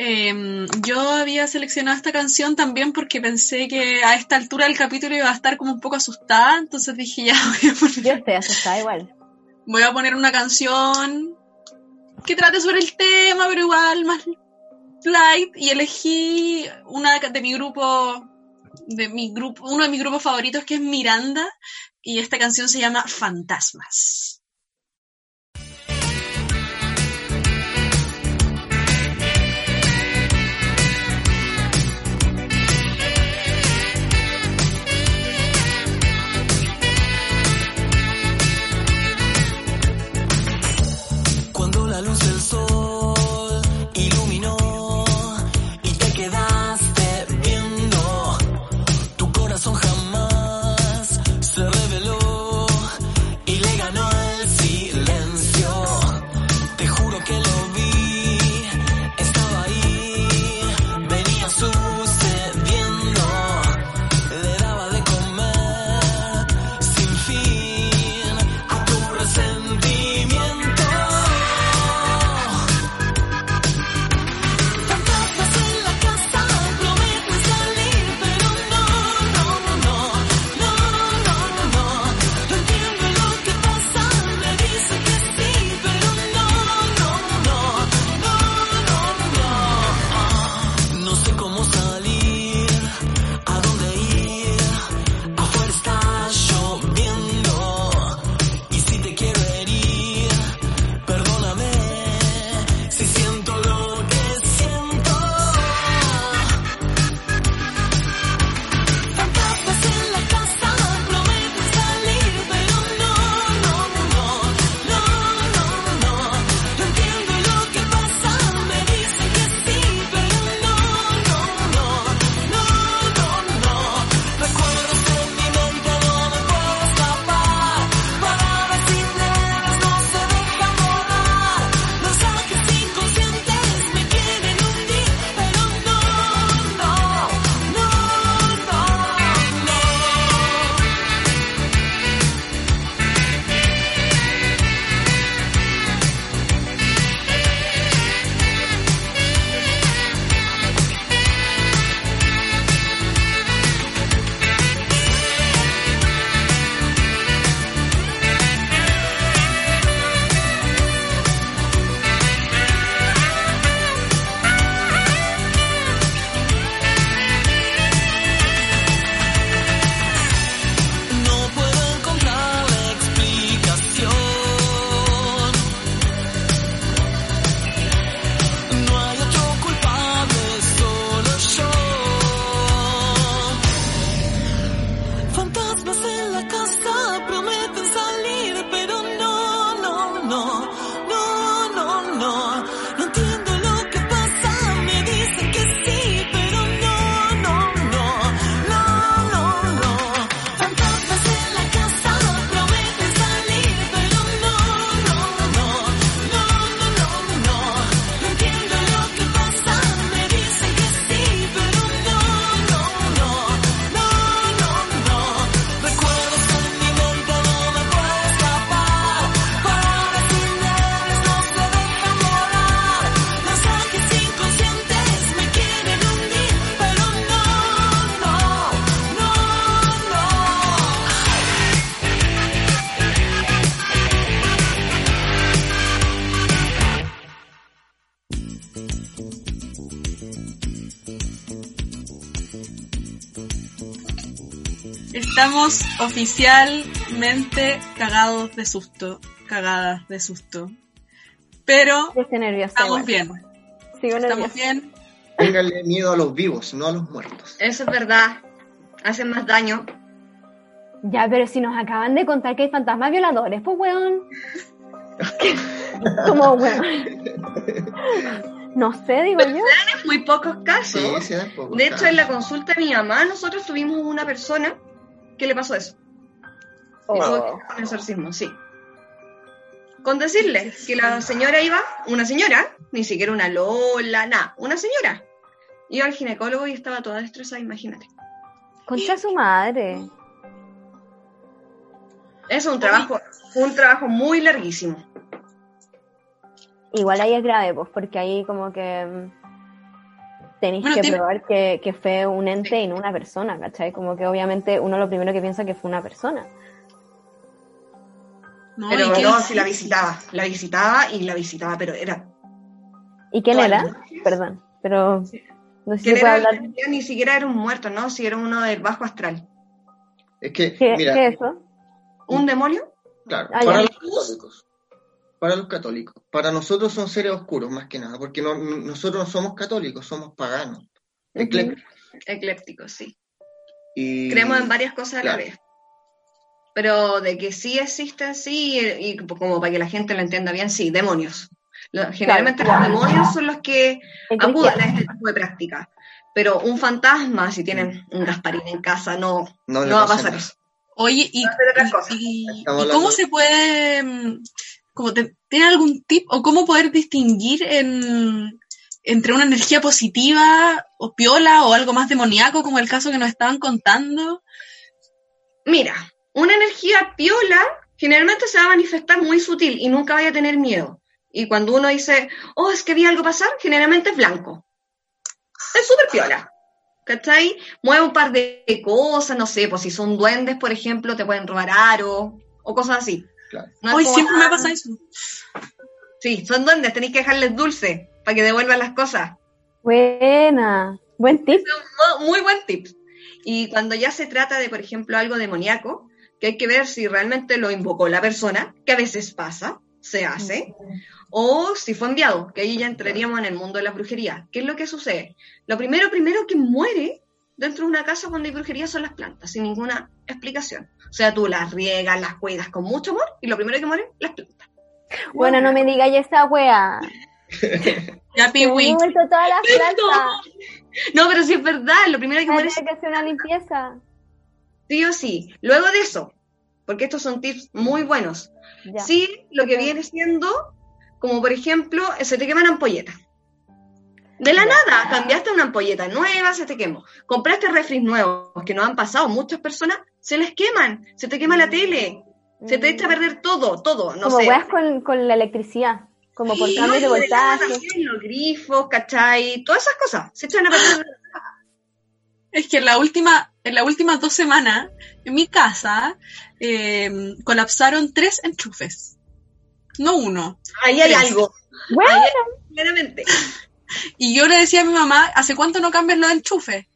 Em, yo había seleccionado esta canción también porque pensé que a esta altura del capítulo iba a estar como un poco asustada, entonces dije ya voy a poner, Yo estoy asustada igual. voy a poner una canción que trate sobre el tema, pero igual más light y elegí una de mi grupo de mi grupo, uno de mis grupos favoritos que es Miranda y esta canción se llama Fantasmas. Estamos oficialmente cagados de susto. Cagadas de susto. Pero nerviosa. estamos igual. bien. Sigo Estamos nerviosa. bien. Ténganle miedo a los vivos, no a los muertos. Eso es verdad. Hacen más daño. Ya, pero si nos acaban de contar que hay fantasmas violadores, pues weón. Como weón. No sé, digo yo. En muy pocos casos. Sí, se dan poco. De hecho, en la consulta de mi mamá, nosotros tuvimos una persona que le pasó eso. Oh. Un exorcismo, sí. Con decirle que la señora iba, una señora, ni siquiera una Lola, nada, una señora. Iba al ginecólogo y estaba toda destrozada, imagínate. Concha su madre. Es un trabajo, un trabajo muy larguísimo. Igual ahí es grave, pues, porque ahí como que mm, tenéis Bueno, que probar que, que fue un ente y no una persona, ¿cachai? Como que obviamente uno lo primero que piensa que fue una persona. No, Pero ¿y qué- no, si la visitaba, la visitaba y la visitaba, pero era. ¿Y quién era? noches. Perdón, pero no sé. Ni siquiera era un muerto, ¿no? Si era uno del bajo astral. Es que, ¿Qué, mira, qué es eso? ¿Un demonio? claro, Ah, para ya. los católicos. Para los católicos. Para nosotros son seres oscuros, más que nada, porque no- nosotros no somos católicos, somos paganos. eclécticos. Ecléptico, sí. Y- Creemos en varias cosas a la vez. Pero de que sí existen, sí, y como para que la gente lo entienda bien, sí, demonios. Lo- Generalmente claro. los demonios son los que En acuden a este tipo de práctica. Pero un fantasma, si tienen un Gasparín en casa, no, No no, va a pasa pasar nada. eso. Oye, ¿y, cómo se puede, mm, como ¿tiene algún tip o cómo poder distinguir en, entre una energía positiva o piola o algo más demoníaco como el caso que nos estaban contando? Mira, una energía piola generalmente se va a manifestar muy sutil y nunca vaya a tener miedo. Y cuando uno dice, oh, es que vi algo pasar, generalmente es blanco. Es súper piola. ¿Cachai? Mueve un par de cosas, no sé, pues si son duendes, por ejemplo, te pueden robar aro o cosas así. Claro. No Hoy siempre me ah, pasa eso. Sí, son duendes, tenéis que dejarles dulce para que devuelvan las cosas. Buena. Buen tip. Mu- Muy buen tip. Y cuando ya se trata de, por ejemplo, algo demoníaco, que hay que ver si realmente lo invocó la persona, que a veces pasa, se hace, o si fue enviado, que ahí ya entraríamos en el mundo de la brujería. ¿Qué es lo que sucede? Lo primero, primero que muere dentro de una casa cuando hay brujería son las plantas, sin ninguna explicación. O sea, tú las riegas, las cuidas con mucho amor, y lo primero que mueren, las plantas. Bueno, no me digáis esa wea. Ya, Piwi. todas las plantas. No, pero sí es verdad, lo primero que muere es tener que hacer una limpieza. sí o sí. Luego de eso, porque estos son tips muy buenos, Ya. Sí, lo que viene siendo, como por ejemplo, se te queman ampolletas. De la nada, cambiaste una ampolleta nueva, se te quemó. Compraste refris nuevos que nos han pasado muchas personas, se les queman, se te quema la tele, se te echa a perder todo, todo, no Mm. Como sé. weas con, con la electricidad. Como por Sí, cambios de voltaje. también, Los grifos, ¿cachai? Todas esas cosas se echan a perder. Es que en la última, en las últimas dos semanas, en mi casa, eh, colapsaron tres enchufes. No uno. Ahí hay Tres. algo, Bueno, claramente. Y yo le decía a mi mamá, ¿hace cuánto no cambian los enchufes?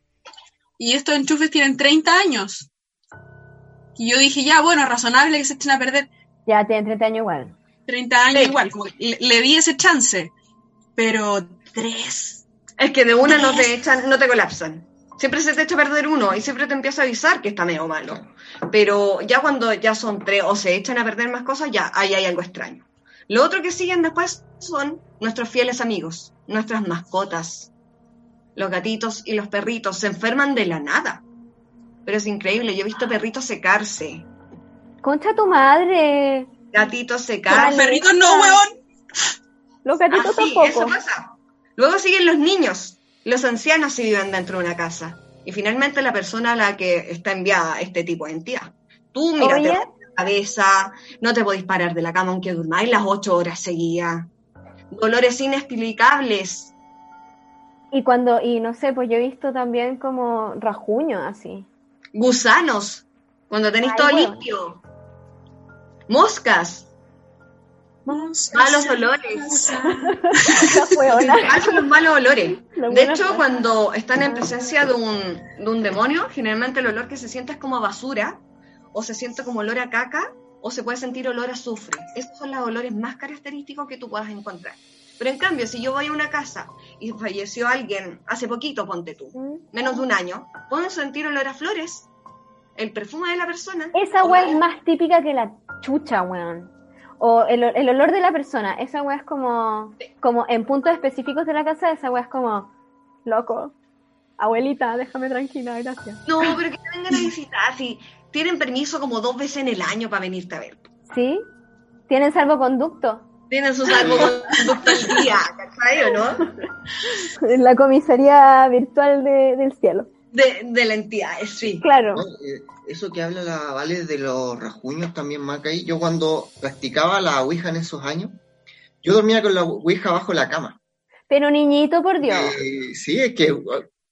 Y estos enchufes tienen 30 años. Y yo dije, ya, bueno, razonable que se echen a perder ya tienen 30 años igual. 30 años Sí. igual. como le di ese chance. Pero tres. Es que de una no te echan, no te colapsan. Siempre se te echa a perder uno y siempre te empieza a avisar que está medio malo. Pero ya cuando ya son tres o se echan a perder más cosas, ya ahí hay algo extraño. Lo otro que siguen después son nuestros fieles amigos, nuestras mascotas. Los gatitos y los perritos se enferman de la nada. Pero es increíble, yo he visto perritos secarse, Concha tu madre. gatitos Los secarse. perritos no, weón. Los gatitos Ah, sí, eso tampoco. pasa. Luego siguen los niños, los ancianos si viven dentro de una casa. Y finalmente la persona a la que está enviada este tipo de entidad. Tú, mira, Oye. Cabeza, no te podés parar de la cama aunque durmáis las ocho horas seguidas. Dolores inexplicables. Y cuando, y no sé, pues yo he visto también como rajuño así. Gusanos, cuando tenéis Ay, todo bueno. limpio. Moscas. Malos olores. Ah, los malos olores. De hecho, cuando están en presencia de un, de un demonio, generalmente el olor que se siente es como basura, o se siente como olor a caca, o se puede sentir olor a azufre. Esos son los olores más característicos que tú puedas encontrar. Pero en cambio, si yo voy a una casa y falleció alguien hace poquito, ponte tú, menos de un año, puedo sentir olor a flores, el perfume de la persona. Esa weá es más típica que la chucha, weón. O el, el olor de la persona. Esa weá es como, como en puntos específicos de la casa, esa weá es como, loco. Abuelita, déjame tranquila, gracias. No, pero que te vengan a visitar, si tienen permiso como dos veces en el año para venirte a ver. ¿Sí? ¿Tienen salvoconducto? Tienen sus salvoconducto al día, ¿cachai o no? En la comisaría virtual de- del cielo. De, de la entidad, eh, sí. Claro. Eh, eso que habla la Vale de los rajuños también marca ahí. Yo cuando practicaba la Ouija en esos años, yo dormía con la Ouija bajo la cama. Pero niñito, por Dios. Eh, sí, es que,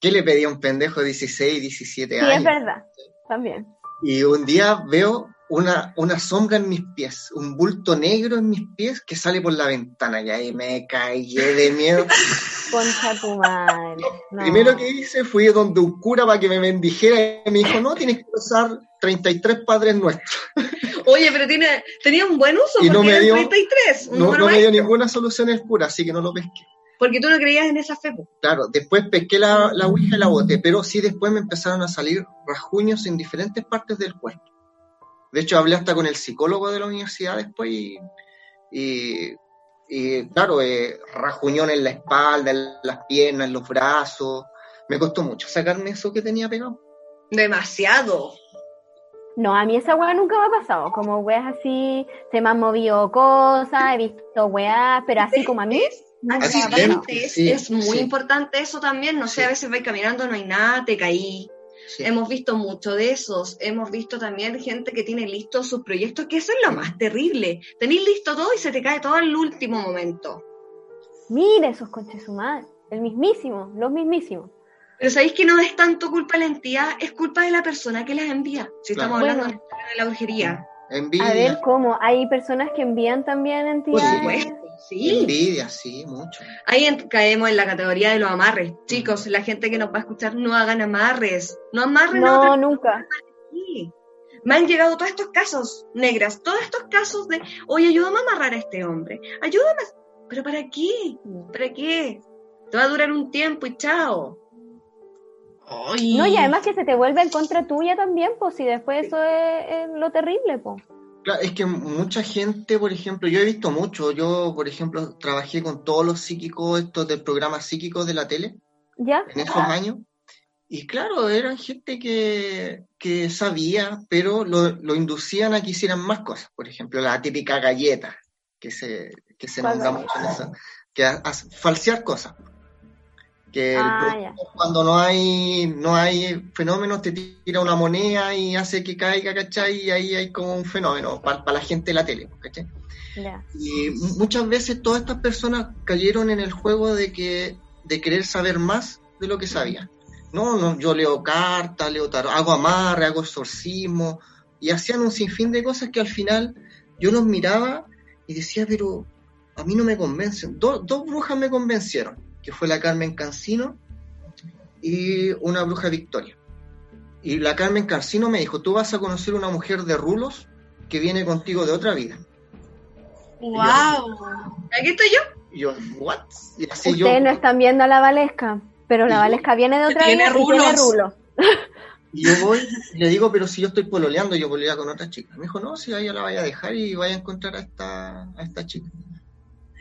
¿qué le pedía a un pendejo de 16, 17 Sí, años? es verdad. También. Y un día veo una, una sombra en mis pies, un bulto negro en mis pies que sale por la ventana. Y ahí me caí de miedo. Concha tu madre. No. Primero que hice fui donde un cura para que me bendijera y me dijo, no, tienes que usar 33 padres nuestros. Oye, pero tiene, tenía un buen uso Y no me dio- 33, un No, no me dio ninguna solución el cura, así que no lo pesqué. Porque tú no creías en esa fe. Claro, después pesqué la, la ouija y la boté, pero sí después me empezaron a salir rajuños en diferentes partes del cuerpo. De hecho, hablé hasta con el psicólogo de la universidad después y, y, y, claro, eh, rajuñón en la espalda, en las piernas, en los brazos. Me costó mucho sacarme eso que tenía pegado. Demasiado. No, a mí esa weá nunca me ha pasado. Como weas así, se me han movido cosas, he visto weas, pero así como a mí. Accidentes, sí, es muy sí. importante eso también. No sé, Sí. a veces vais caminando, no hay nada, te caí. Sí. Hemos visto mucho de esos. Hemos visto también gente que tiene listos sus proyectos, que eso es lo más terrible. Tenéis listo todo y se te cae todo al último momento. Mira esos coches su madre. El mismísimo, los mismísimos. Pero sabéis que no es tanto culpa de la entidad, es culpa de la persona que las envía. Si Claro. estamos hablando Bueno. de la brujería. Envidia, A ver cómo. Hay personas que envían también Por entidades. supuesto, sí. envidia, sí, mucho. Ahí en- caemos en la categoría de los amarres. Chicos, la gente que nos va a escuchar, no hagan amarres. No amarren a No, otra nunca. Sí. Me han llegado todos estos casos, negras, todos estos casos de, oye, ayúdame a amarrar a este hombre, ayúdame. ¿Pero para qué? ¿Para qué? Te va a durar un tiempo y chao. Ay. No, y además que se te vuelve en contra tuya también, pues si después eso es, es lo terrible, pues. Claro, es que mucha gente, por ejemplo, yo he visto mucho, yo, por ejemplo, trabajé con todos los psíquicos, estos del programa psíquicos de la tele, ¿Ya? en esos años, y claro, eran gente que, que sabía, pero lo, lo inducían a que hicieran más cosas, por ejemplo, la típica galleta, que se, que se ¿Cuál nombra mucho en eso, que a- a- falsear cosas. Que el Ah, productor, cuando no hay, no hay fenómenos te tira una moneda y hace que caiga, ¿cachai? Y ahí hay como un fenómeno para la gente de la tele, ¿cachai? Ya. Y muchas veces todas estas personas cayeron en el juego de que de querer saber más de lo que sabían. No, no, yo leo cartas, leo tarot, hago amarre, hago exorcismo, y hacían un sinfín de cosas que al final yo los miraba y decía, pero a mí no me convencen. Do- dos brujas me convencieron, que fue la Carmen Cancino y una bruja Victoria. Y la Carmen Cancino me dijo, tú vas a conocer una mujer de rulos que viene contigo de otra vida. Wow. Aquí estoy yo. Y yo, ¿what? Y así yo, Ustedes no están viendo a la Valesca, pero la ¿Y? Valesca viene de otra Tiene vida y tiene rulos. rulo. y yo voy y le digo, pero si yo estoy pololeando, yo pololeaba con otra chica. Me dijo, no, si a ella la vaya a dejar y vaya a encontrar a esta, a esta chica.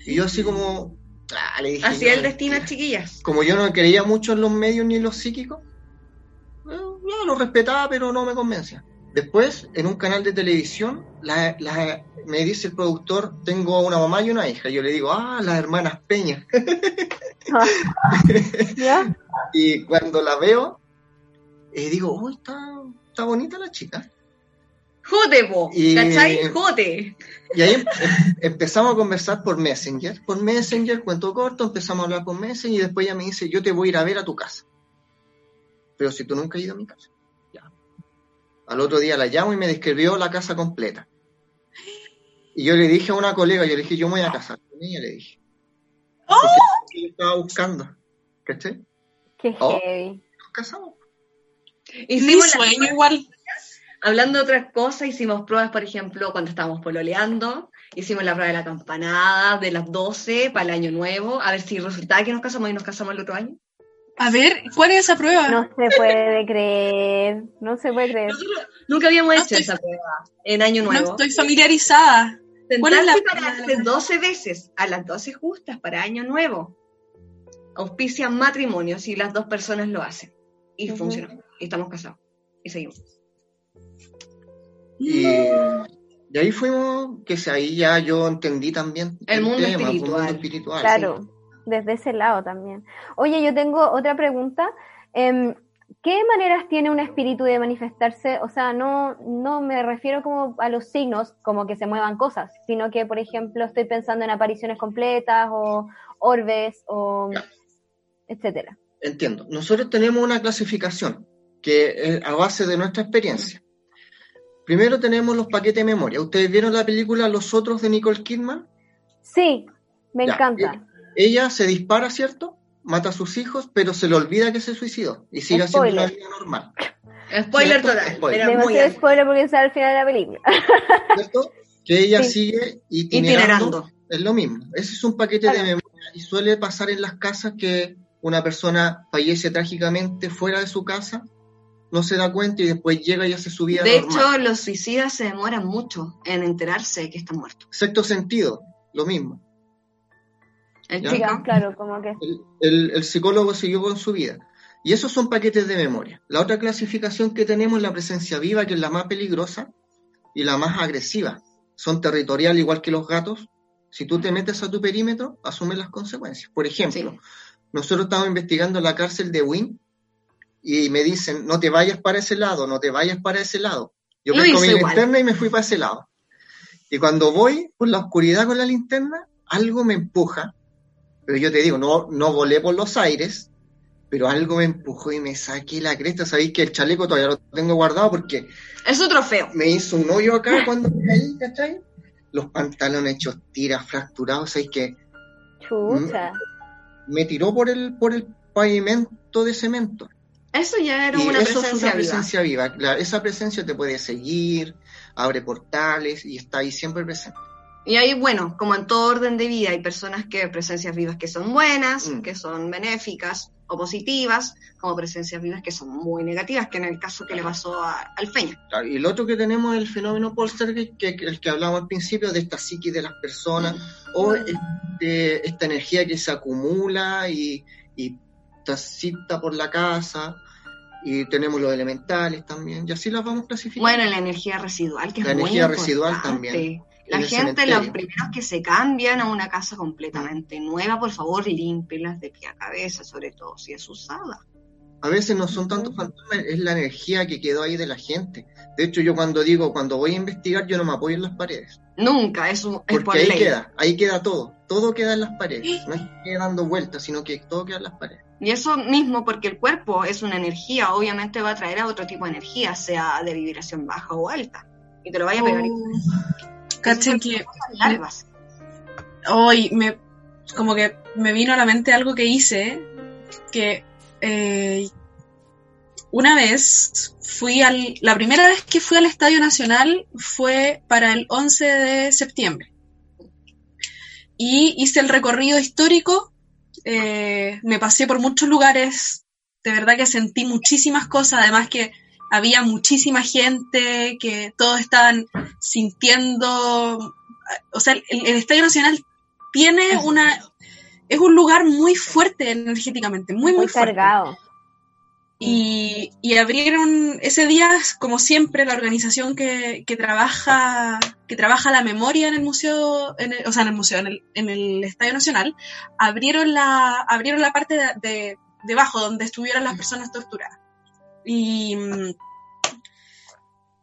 Y yo así como, ah, le dije. Así yo, el destino, chiquillas. Como yo no creía mucho en los medios ni en los psíquicos, eh, yo lo respetaba, pero no me convencía. Después, en un canal de televisión, la- la- me dice el productor, tengo una mamá y una hija. Yo le digo, ah, las hermanas Peña. ¿Ya? Y cuando la veo, eh, digo, uy, está, está bonita la chica. Jote, po. Y- ¿Cachai? Jote. Y ahí em- em- empezamos a conversar por Messenger. Por Messenger, cuento corto, empezamos a hablar por Messenger y después ella me dice, yo te voy a ir a ver a tu casa. Pero si tú nunca has ido a mi casa. Ya. Al otro día la llamo y me describió la casa completa. Y yo le dije a una colega, yo le dije, yo me voy a casar con ella, le dije. ¡Oh! Porque yo estaba buscando. ¿Cachai? Qué Oh. heavy. Nos casamos. Hicimos sueño igual. Hablando de otras cosas, hicimos pruebas, por ejemplo, cuando estábamos pololeando, hicimos la prueba de la campanada de las 12 para el año nuevo, a ver si resultaba que nos casamos y nos casamos el otro año. A ver, ¿cuál es esa prueba? No se puede creer. No se puede creer. Nosotros nunca habíamos No hecho estoy- esa prueba en año No nuevo. estoy familiarizada. ¿Cuál es la campanada? 12 veces a las 12 justas para año nuevo. Auspician matrimonios y las dos personas lo hacen. Y Ujú. funcionó. Y estamos casados. Y seguimos. Y, y ahí fuimos, que si ahí ya yo entendí también El mundo espiritual. mundo espiritual. Claro, desde ese lado también. Oye, yo tengo otra pregunta. Em, ¿Qué maneras tiene un espíritu de manifestarse? O sea, no, no me refiero como a los signos, como que se muevan cosas, sino que, por ejemplo, estoy pensando en apariciones completas o orbes o Ya. etcétera. Entiendo. Nosotros tenemos una clasificación que es a base de nuestra experiencia. Primero tenemos los paquetes de memoria. ¿Ustedes vieron la película Los Otros de Nicole Kidman? Sí, me Ya, encanta. Ella se dispara, ¿cierto? Mata a sus hijos, pero se le olvida que se suicidó y sigue haciendo una Spoiler. vida normal. Spoiler ¿Cierto? total. Spoiler. Demasiado spoiler porque sale al final de la película. ¿Cierto? Que ella Sí. sigue itinerando. itinerando. Es lo mismo. Ese es un paquete Claro. de memoria y suele pasar en las casas que una persona fallece trágicamente fuera de su casa, no se da cuenta y después llega y hace su vida De normal. hecho, los suicidas se demoran mucho en enterarse de que están muertos. Sexto sentido, lo mismo. El claro, como que El, el- el psicólogo siguió con su vida. Y esos son paquetes de memoria. La otra clasificación que tenemos es la presencia viva, que es la más peligrosa y la más agresiva. Son territorial igual que los gatos. Si tú te metes a tu perímetro, asumes las consecuencias. Por ejemplo, Sí. nosotros estamos investigando la cárcel de Wynn y me dicen, no te vayas para ese lado, no te vayas para ese lado. Yo pesco mi igual. linterna y me fui para ese lado. Y cuando voy por la oscuridad con la linterna, algo me empuja. Pero yo te digo, no, no volé por los aires, pero algo me empujó y me saqué la cresta. Sabéis que el chaleco todavía lo tengo guardado porque es su trofeo. me hizo un hoyo acá cuando me caí, ¿cachai? Los pantalones hechos tiras, fracturados, sabéis que chucha. me tiró por el, por el pavimento de cemento. Eso ya era y una eso es presencia una viva. presencia viva. Esa presencia te puede seguir, abre portales y está ahí siempre presente. Y ahí, bueno, como en todo orden de vida, hay personas que, presencias vivas que son buenas, Mm. que son benéficas o positivas, como presencias vivas que son muy negativas, que en el caso que le pasó a, al Feña. Claro, Y el otro que tenemos es el fenómeno poltergeist, que, que el que hablamos al principio, de esta psique de las personas, o este- esta energía que se acumula y, y transita por la casa, y tenemos los elementales también, y así las vamos clasificando. Bueno, la energía residual, que La es muy energía residual también, La gente, los primeros que se cambian a una casa completamente nueva, por favor, límpelas de pie a cabeza, sobre todo si es usada. A veces no son tantos fantasmas, es la energía que quedó ahí de la gente. De hecho, yo cuando digo, cuando voy a investigar, yo no me apoyo en las paredes. Nunca, es, un- es por Porque ahí ley. queda, ahí queda todo. Todo queda en las paredes. No es que quede dando vueltas, sino que todo queda en las paredes. Y eso mismo, porque el cuerpo es una energía, obviamente va a traer a otro tipo de energía, sea de vibración baja o alta. Y te lo vaya a pegar. Cachen que hoy me como que me vino a la mente algo que hice que eh, una vez fui al la primera vez que fui al Estadio Nacional fue para el 11 de septiembre y hice el recorrido histórico eh, me pasé por muchos lugares de verdad que sentí muchísimas cosas además que había muchísima gente que todos estaban sintiendo o sea, el, el Estadio Nacional tiene una es un lugar muy fuerte energéticamente, muy muy, Muy fuerte. cargado. Y, abrieron ese día, como siempre, la organización que, que trabaja que trabaja la memoria en el museo, en el- o sea, en el museo, en el, Estadio Nacional, abrieron la abrieron la parte de, de- debajo donde estuvieron las personas torturadas. Y,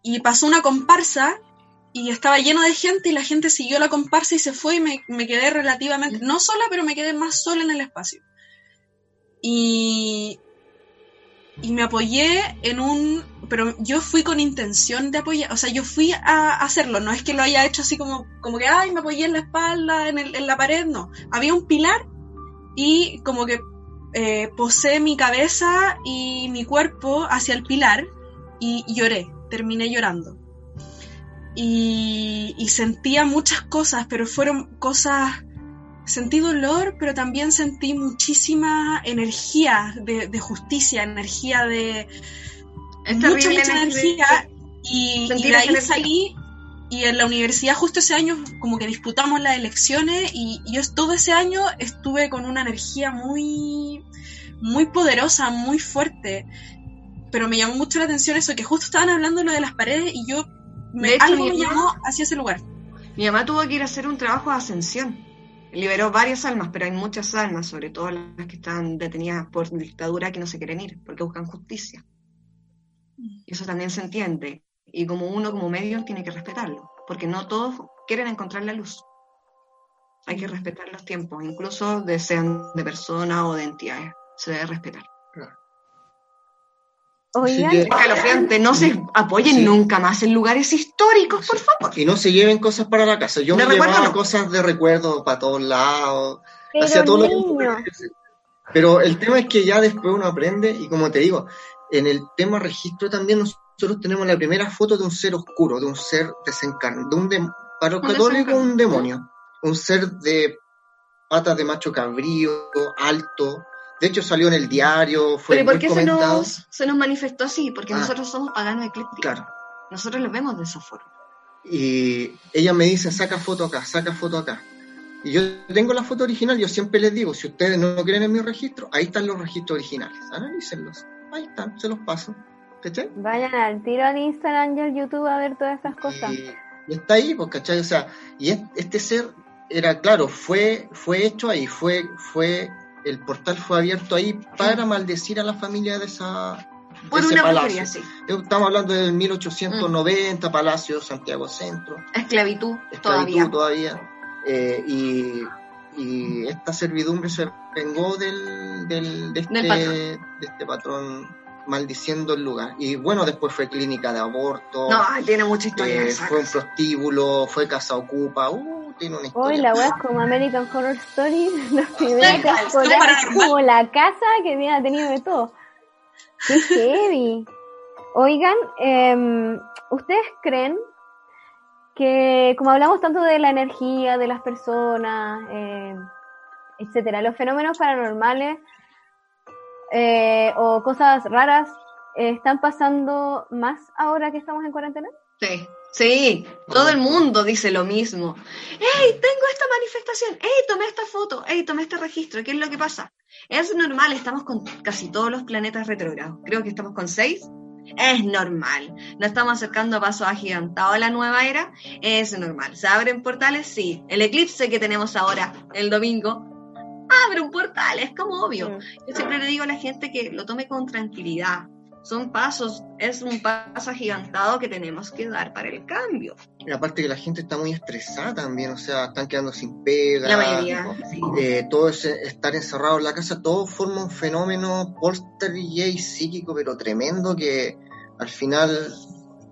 y pasó una comparsa y estaba lleno de gente y la gente siguió la comparsa y se fue y me, me quedé relativamente, no sola, pero me quedé más sola en el espacio. Y, y me apoyé en un pero yo fui con intención de apoyar, o sea, yo fui a hacerlo, no es que lo haya hecho así como, como que, ay, me apoyé en la espalda, en, el- la pared, no. Había un pilar y como que eh, posé mi cabeza y mi cuerpo hacia el pilar y lloré, terminé llorando. Y, y sentía muchas cosas, pero fueron cosas, sentí dolor, pero también sentí muchísima energía de, de justicia, energía de, Es mucha, mucha energía. y, de ahí energía. salí y en la universidad justo ese año como que disputamos las elecciones y, y yo todo ese año estuve con una energía muy muy poderosa, muy fuerte pero me llamó mucho la atención eso que justo estaban hablando lo de las paredes y yo me, hecho, algo llamó hacia ese lugar Mi mamá tuvo que ir a hacer un trabajo de ascensión. Liberó varias almas, pero hay muchas almas, sobre todo las que están detenidas por dictadura, que no se quieren ir, porque buscan justicia. Y eso también se entiende. Y como uno, como medio, tiene que respetarlo, porque no todos quieren encontrar la luz. Hay que respetar los tiempos, incluso de sean de personas o de entidades. Se debe respetar. Oigan, Escalofriante, no se apoyen Sí. nunca más en lugares históricos, por favor. Y no se lleven cosas para la casa. Yo De me recuerdo llevaba no. cosas de recuerdo para todos lados. pero hacía todo lo niño, que Pero el tema es que ya después uno aprende y como te digo, en el tema registro también nosotros tenemos la primera foto de un ser oscuro, de un ser desencarnado, de un dem- para los Un católicos un demonio, un ser de patas de macho cabrío, alto. De hecho salió en el diario, fue Pero ¿por muy qué se comentado. nos, se nos manifestó así? Porque Ah. nosotros somos paganos eclépticos. Claro. Nosotros los vemos de esa forma. Y ella me dice, saca foto acá, saca foto acá. Y yo tengo la foto original, yo siempre les digo, si ustedes no creen en mi registro, ahí están los registros originales, analícenlos. Ahí están, se los paso. ¿Cachai? vayan al tiro al Instagram y al YouTube a ver todas esas cosas. Y, y está ahí, pues, ¿cachai? O sea, y es- este ser era, claro, fue, fue hecho ahí, fue, fue, el portal fue abierto ahí para maldecir a la familia de esa... de Por ese una palacio. brujería, sí. Estamos hablando del 1890, Palacio Santiago Centro. Esclavitud, esclavitud todavía. todavía. Eh, y, y esta servidumbre se vengó del, del- de, este, Del patrón. de este patrón maldiciendo el lugar. Y bueno, después fue clínica de aborto, No, tiene mucha historia. eh, fue un prostíbulo, fue casa ocupa, uh, tiene una Hoy la web como American Horror Story, la primera Sí, temporada es como la casa que había tenido de todo. Qué heavy. Oigan, em, ¿ustedes creen que, como hablamos tanto de la energía de las personas, em, etcétera, los fenómenos paranormales eh, o cosas raras eh, están pasando más ahora que estamos en cuarentena? Sí, sí, todo el mundo dice lo mismo. ¡Ey, tengo esta manifestación! ¡Ey, tomé esta foto! ¡Ey, tomé este registro! ¿Qué es lo que pasa? Es normal, estamos con casi todos los planetas retrógrados. Creo que estamos con seis. Es normal. Nos estamos acercando a pasos agigantados a la nueva era. Es normal. ¿Se abren portales? Sí. El eclipse que tenemos ahora, el domingo, abre un portal. Es como obvio. Mm. Yo siempre le digo a la gente que lo tome con tranquilidad. Son pasos, es un paso agigantado que tenemos que dar para el cambio. Y aparte que la gente está muy estresada también, o sea, están quedando sin pega. La mayoría, sí. eh, todo ese estar encerrado en la casa, todo forma un fenómeno poltergeist psíquico, pero tremendo que al final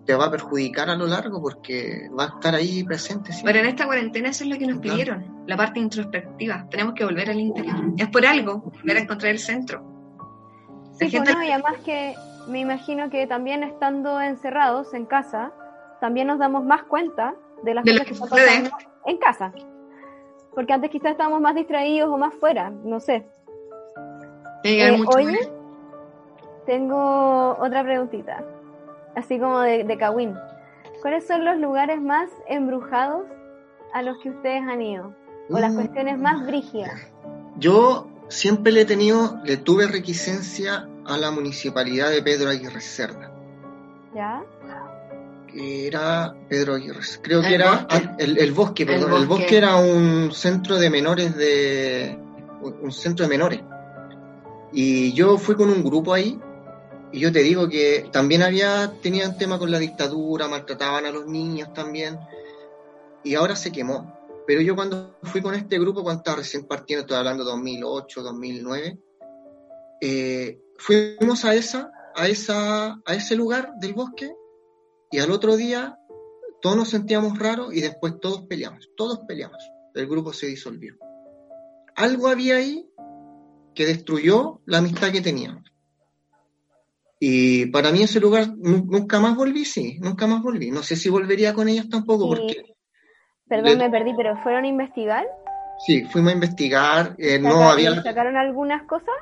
te va a perjudicar a lo largo porque va a estar ahí presente. Pero en esta cuarentena eso es lo que nos Claro. pidieron, la parte introspectiva. Tenemos que volver al interior. Es por algo, volver a encontrar el centro. Sí, La gente- pues no, y además que me imagino que también estando encerrados en casa, también nos damos más cuenta de las De cosas que que están pasando en casa. Porque antes quizás estábamos más distraídos o más fuera, no sé. Eh, mucho oye, más. tengo otra preguntita, así como de, de Kawin. ¿Cuáles son los lugares más embrujados a los que ustedes han ido? O las Mm. cuestiones más brígidas. Yo siempre le he tenido, le tuve requisencia a la municipalidad de Pedro Aguirre Cerda, ¿Ya? que era Pedro Aguirre, creo que era bosque. ah, el, el bosque, El perdón, el bosque. bosque era un centro de menores de un centro de menores. Y yo fui con un grupo ahí y yo te digo que también había tenían tema con la dictadura, maltrataban a los niños también y ahora se quemó. Pero yo cuando fui con este grupo, cuando estaba recién partiendo, estoy hablando 2008, 2009, eh, fuimos a esa a, esa, a ese lugar del bosque y al otro día todos nos sentíamos raros y después todos peleamos, todos peleamos. El grupo se disolvió. Algo había ahí que destruyó la amistad que teníamos. Y para mí ese lugar nu- nunca más volví, sí, nunca más volví. No sé si volvería con ellas tampoco, Sí. porque Perdón, me perdí, pero ¿fueron a investigar? sí, fuimos a investigar, eh, no había ¿Sacaron algunas cosas?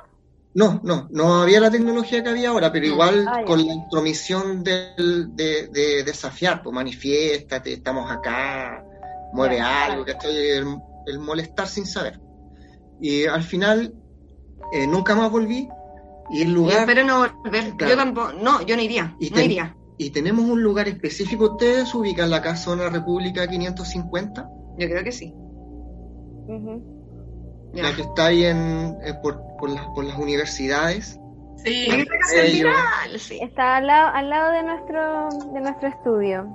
No, no, no había la tecnología que había ahora, pero igual Ah, con la intromisión del, de, de desafiar, pues manifiéstate, estamos acá, mueve Ya, algo, ¿cachai? El, el molestar sin saber. Y al final eh, nunca más volví y el Y lugar, espero no volver. Claro. Yo tampoco, no, yo no iría, Y no ten- iría. y tenemos un lugar específico, ¿ustedes ubican la casona República 550? Yo creo que sí. Ya. La que está ahí en, eh, por, por, las, por las universidades. Sí. Ellos-. Está al lado, al lado de nuestro, de nuestro estudio.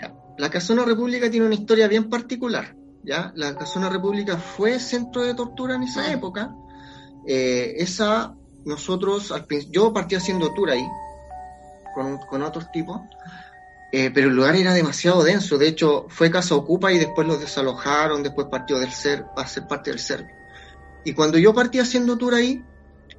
Ya. La Casona República tiene una historia bien particular. ¿ya? La Casona República fue centro de tortura en esa época. Eh, esa, nosotros, al yo partí haciendo tour ahí, con, con otros tipos, eh, pero el lugar era demasiado denso. De hecho, fue casa ocupa y después los desalojaron, después partió del ser, a ser parte del ser. Y cuando yo partí haciendo tour ahí,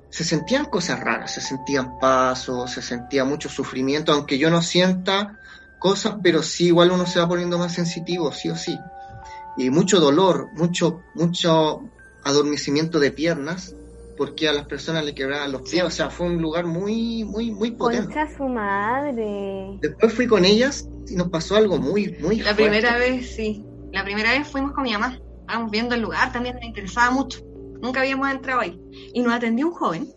se sentían cosas raras, se sentían pasos, se sentía mucho sufrimiento, aunque yo no sienta cosas, pero sí igual uno se va poniendo más sensitivo, sí o sí. Y mucho dolor, mucho, mucho adormecimiento de piernas, porque a las personas le quebraban los pies, o sea, fue un lugar muy, muy, muy potente. Concha su madre. Después fui con ellas y nos pasó algo muy, muy La fuerte. primera vez, sí. La primera vez fuimos con mi mamá. Estábamos viendo el lugar, también me interesaba mucho. Nunca habíamos entrado ahí. Y nos atendió un joven,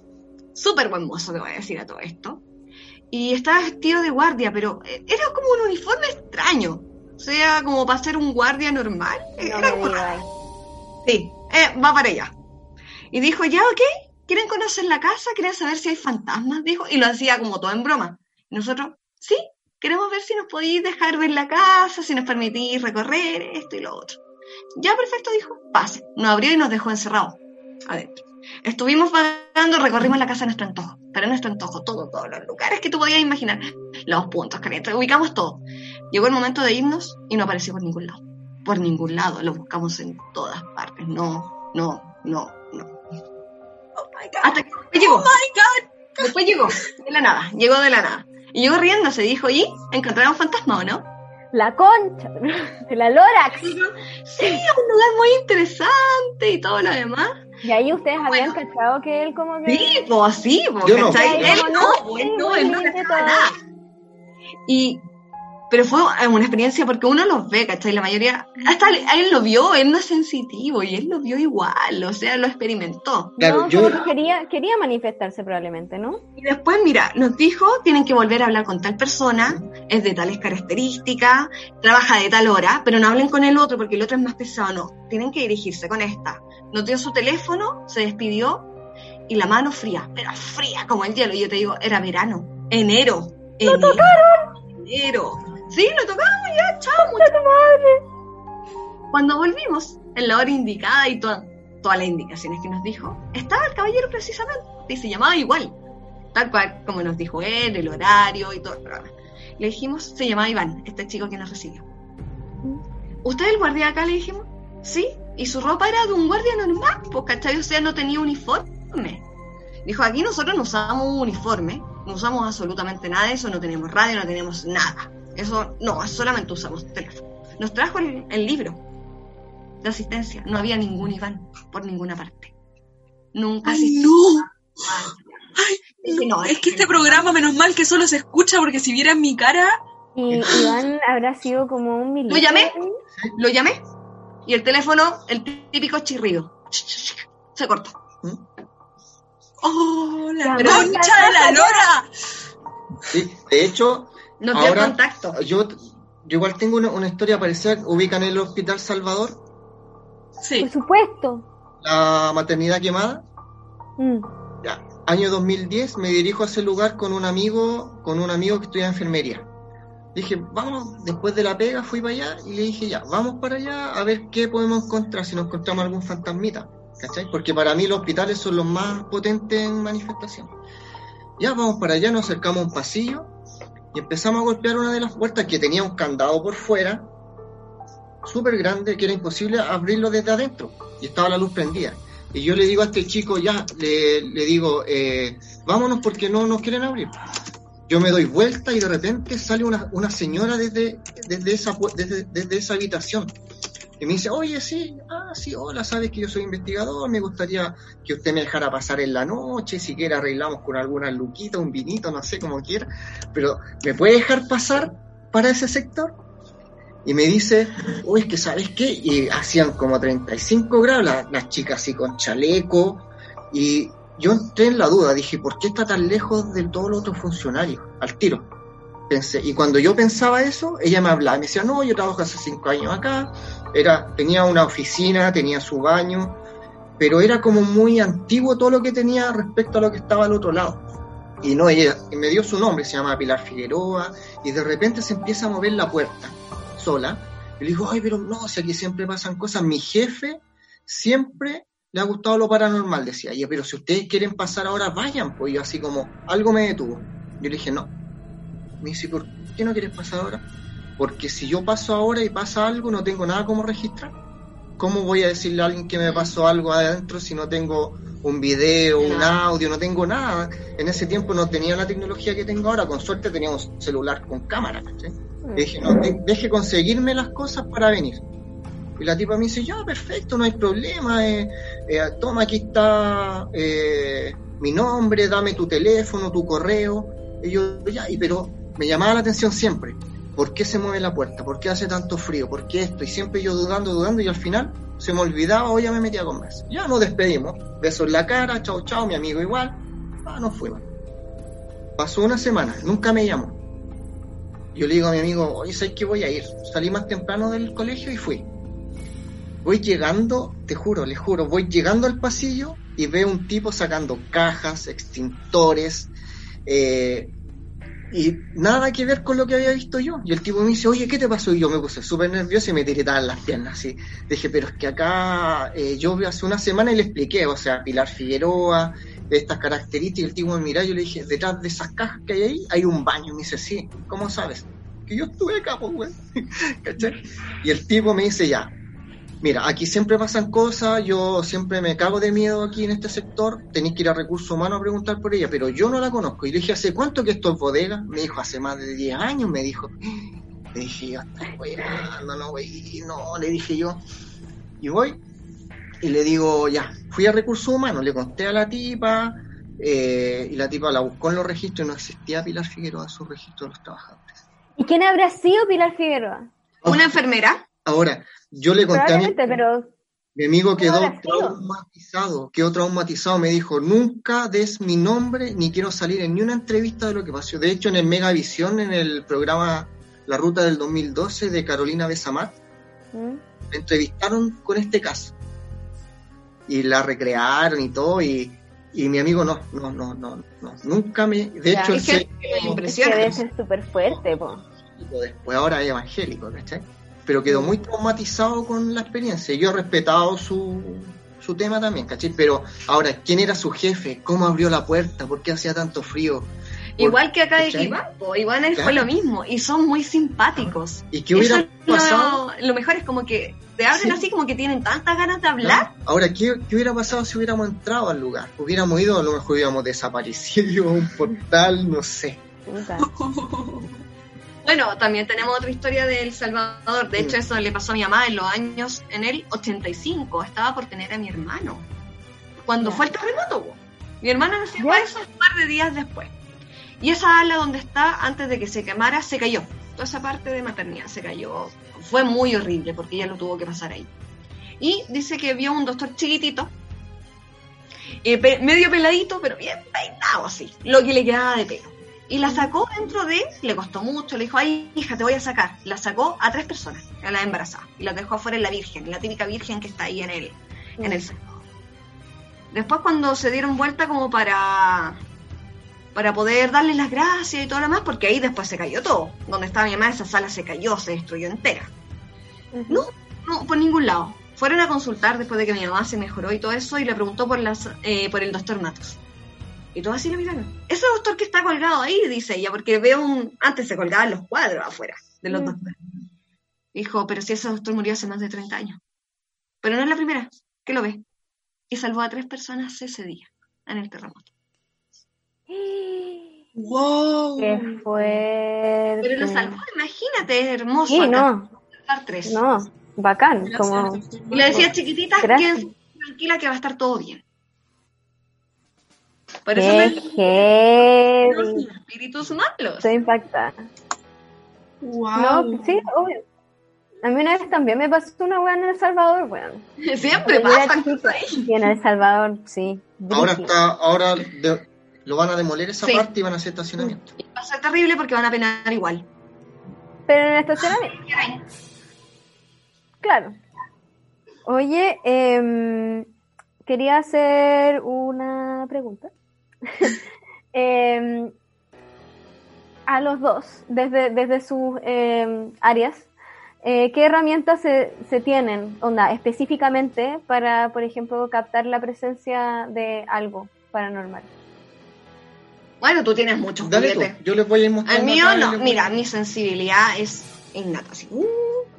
súper buen mozo, te voy a decir a todo esto. Y estaba vestido de guardia, pero eh, era como un uniforme extraño. O sea, como para ser un guardia normal. No Era como. Sí, eh, va para allá. Y dijo, ya, ok, ¿quieren conocer la casa? ¿Quieren saber si hay fantasmas? Dijo, y lo hacía como todo en broma. Y nosotros, sí, queremos ver si nos podéis dejar ver la casa, si nos permitís recorrer esto y lo otro. Ya, perfecto, dijo, pase. Nos abrió y nos dejó encerrados adentro. Estuvimos vagando, recorrimos la casa a nuestro antojo, pero a nuestro antojo, todo, todos los lugares que tú podías imaginar, los puntos calientes, ubicamos todo. Llegó el momento de irnos y no apareció por ningún lado. Por ningún lado, lo buscamos en todas partes. No, no, no, Hasta que después llegó. Oh my God. Después llegó, de la nada, llegó de la nada. Y llegó riéndose, dijo, ¿y? ¿Encontraron fantasma o no? La concha de la Lorax. Sí, un lugar muy interesante y todo lo demás. Y ahí ustedes habían cachado que él como que... Sí, pues sí, pues, Yo no. Él no, él no. Y, pero fue una experiencia porque uno los ve, ¿cachai? La mayoría, hasta él, él lo vio, él no es sensitivo y él lo vio igual, o sea, lo experimentó. Claro, no, yo- que quería, quería manifestarse probablemente, ¿no? Y después, mira, nos dijo, tienen que volver a hablar con tal persona, es de tales características, trabaja de tal hora, pero no hablen con el otro porque el otro es más pesado, no, tienen que dirigirse con esta. Nos dio su teléfono, se despidió y la mano fría, pero fría como el hielo. Y yo te digo, era verano, enero. ¿Lo tocaron? Enero. Sí, lo tocamos ya, chao, muchachos. Cuando volvimos, en la hora indicada y toda- todas las indicaciones que nos dijo, estaba el caballero precisamente y se llamaba igual tal cual como nos dijo él, el horario y todo. Le dijimos, se llamaba Iván, este chico que nos recibió. ¿Usted es el guardia acá? Le dijimos, sí, y su ropa era de un guardia normal, pues, ¿cachai? O sea, no tenía uniforme. Dijo, aquí nosotros no usamos un uniforme, no usamos absolutamente nada de eso, no tenemos radio, no tenemos nada. Eso, no, solamente usamos teléfono. Nos trajo el, el libro de asistencia, no había ningún Iván por ninguna parte. Nunca Ay, no. Ay, es que este programa, menos mal que solo se escucha porque si vieran mi cara, Y Iván habrá sido como un militar. ¿Lo llamé? Lo llamé y el teléfono, el típico chirrido. Se cortó. ¡oh, la Pero- concha de la lora! Sí, de hecho, No dio Ahora- contacto. yo, yo igual tengo una, una historia parecida. ¿Ubican el Hospital Salvador? Sí. Por supuesto. La maternidad quemada. Mm. Ya, año 2010 me dirijo a ese lugar con un amigo, con un amigo que estudia enfermería. Dije, vamos, después de la pega fui para allá y le dije, ya, vamos para allá a ver qué podemos encontrar, si nos encontramos algún fantasmita, ¿cachai? Porque para mí los hospitales son los más potentes en manifestación. Ya vamos para allá, nos acercamos a un pasillo y empezamos a golpear una de las puertas que tenía un candado por fuera, súper grande, que era imposible abrirlo desde adentro. Y estaba la luz prendida. Y yo le digo a este chico, ya, le, le digo, eh, vámonos porque no nos quieren abrir. Yo me doy vuelta y de repente sale una, una señora desde, desde, esa, desde, desde esa habitación. Y me dice, oye, sí, ah, sí, hola, sabes que yo soy investigador, me gustaría que usted me dejara pasar en la noche, si quiere arreglamos con alguna luquita, un vinito, no sé, como quiera, pero ¿me puede dejar pasar para ese sector? Y me dice, uy, es que sabes qué, y hacían como 35 grados, la- las chicas así con chaleco, y yo entré en la duda, dije, ¿por qué está tan lejos de todos los otros funcionarios? Al tiro. Pensé, y cuando yo pensaba eso, ella me hablaba, me decía, no, yo trabajo hace cinco años acá, era, tenía una oficina, tenía su baño, pero era como muy antiguo todo lo que tenía respecto a lo que estaba al otro lado. Y no, ella y me dio su nombre, se llama Pilar Figueroa, y de repente se empieza a mover la puerta sola. Y le digo, ay, pero no, si aquí siempre pasan cosas. Mi jefe siempre le ha gustado lo paranormal, decía ella, pero si ustedes quieren pasar ahora, vayan, pues yo así como, algo me detuvo. Yo le dije, no. Me dice, ¿por qué no quieres pasar ahora? Porque si yo paso ahora y pasa algo, no tengo nada como registrar. ¿Cómo voy a decirle a alguien que me pasó algo adentro si no tengo un video, un audio, no tengo nada? En ese tiempo no tenía la tecnología que tengo ahora, con suerte tenía un celular con cámara. Le dije, no, de- deje conseguirme las cosas para venir. Y la tipa me dice, ya, perfecto, no hay problema, eh, eh, toma, aquí está eh, mi nombre, dame tu teléfono, tu correo. Y yo, ya, y pero me llamaba la atención siempre, ¿por qué se mueve la puerta? ¿Por qué hace tanto frío? ¿Por qué esto? Y siempre yo dudando, dudando, y al final se me olvidaba o ya me metía a conversar. Ya nos despedimos, besos en la cara, chao, chao, mi amigo igual, ah, nos fuimos. Pasó una semana, nunca me llamó. Yo le digo a mi amigo, oye, ¿sabes que voy a ir? Salí más temprano del colegio y fui. Voy llegando, te juro, le juro, voy llegando al pasillo y veo un tipo sacando cajas, extintores, eh, y nada que ver con lo que había visto yo. Y el tipo me dice, oye, ¿qué te pasó? Y yo me puse súper nervioso y me tiritaban las piernas, así. Dije, pero es que acá eh, yo hace una semana y le expliqué, o sea, Pilar Figueroa, de estas características, el tipo me miró y yo le dije, detrás de esas cajas que hay ahí hay un baño. Y me dice, sí, ¿cómo sabes? Que yo estuve acá, pues, güey. ¿Cachai? Y el tipo me dice, ya, mira, aquí siempre pasan cosas, yo siempre me cago de miedo aquí en este sector, tenéis que ir a recursos humanos a preguntar por ella, pero yo no la conozco. Y le dije, ¿hace cuánto que esto es bodega? Me dijo, hace más de 10 años, me dijo. Le dije, yo, weando, no, güey, no, le dije yo. Y voy, y le digo, ya, fui a recursos humanos, le conté a la tipa, eh, y la tipa la buscó en los registros y no existía Pilar Figueroa en su registro de los trabajadores. ¿Y quién habrá sido Pilar Figueroa? ¿Una enfermera? Ahora, yo le conté a mi, pero mi amigo quedó traumatizado, quedó traumatizado, me dijo, nunca des mi nombre ni quiero salir en ni una entrevista de lo que pasó. De hecho, en el Megavisión, en el programa La Ruta del 2012 de Carolina Besamat, ¿Mm? me entrevistaron con este caso. Y la recrearon y todo, y, y mi amigo no, no, no, no, no, nunca me... De Ya, hecho, es que es que impresiona. debe ser súper fuerte, po. después ahora es evangélico, ¿cachai? Pero quedó muy traumatizado con la experiencia. Yo he respetado su, su tema también, ¿cachai? Pero ahora, ¿quién era su jefe? ¿Cómo abrió la puerta? ¿Por qué hacía tanto frío? Igual que acá de. Equipapo, igual fue Claro. lo mismo. Y son muy simpáticos. ¿Y qué hubiera Eso es lo- pasado? Lo, mejor es como que te abren Sí. así como que tienen tantas ganas de hablar. ¿no? Ahora, ¿qué, ¿qué hubiera pasado si hubiéramos entrado al lugar? Hubiéramos ido, a lo mejor hubiéramos desaparecido, un portal, no sé. Bueno, también tenemos otra historia de El Salvador. De Mm. hecho, eso le pasó a mi mamá en los años, en el 85. Estaba por tener a mi hermano. Cuando fue el terremoto, mi hermano nació para eso un par de días después. Y esa ala donde está, antes de que se quemara, se cayó. Toda esa parte de maternidad se cayó. Fue muy horrible porque ella lo tuvo que pasar ahí. Y dice que vio un doctor chiquitito, eh, pe- medio peladito, pero bien peinado así, lo que le quedaba de pelo. Y la sacó dentro de, le costó mucho, le dijo, ay hija, te voy a sacar. La sacó a tres personas, a la embarazada, y la dejó afuera en la Virgen, la típica Virgen que está ahí en el, en el cerro. Después cuando se dieron vuelta como para para poder darles las gracias y todo lo demás, porque ahí después se cayó todo. Donde estaba mi mamá, esa sala se cayó, se destruyó entera. No, no, por ningún lado. Fueron a consultar después de que mi mamá se mejoró y todo eso, y le preguntó por las, eh, por el doctor Matos. Y todos así lo miraron. Ese doctor que está colgado ahí, dice ella, porque veo un... Antes se colgaban los cuadros afuera de los Mm. doctores. Dijo, pero si ese doctor murió hace más de 30 años. Pero no es la primera, que lo ve. Y salvó a tres personas ese día, en el terremoto. ¡Wow! Qué fuerte. Pero lo salvó, imagínate, es hermoso. Sí, acá, no, salvar tres. no, bacán, como... Y le decía, chiquititas, tranquila que va a estar todo bien. Por eso me los espíritus malos. Estoy impactada. ¡Wow! No, sí, obvio. A mí una vez también me pasó una weá en El Salvador, weón. Siempre pasa. Y en El Salvador, sí. Ahora está, ahora de- lo van a demoler esa Sí. parte y van a hacer estacionamiento. Y va a ser terrible porque van a penar igual. Pero en el estacionamiento, claro. Oye, em, quería hacer una pregunta. Em, a los dos, desde, desde sus em, áreas, eh, ¿qué herramientas se, se tienen, onda, específicamente para, por ejemplo, captar la presencia de algo paranormal? Bueno, tú tienes muchos Dale tú, juguetes. yo les voy a ir mostrando. Al mío no, mira, mi sensibilidad es innata, así, uh,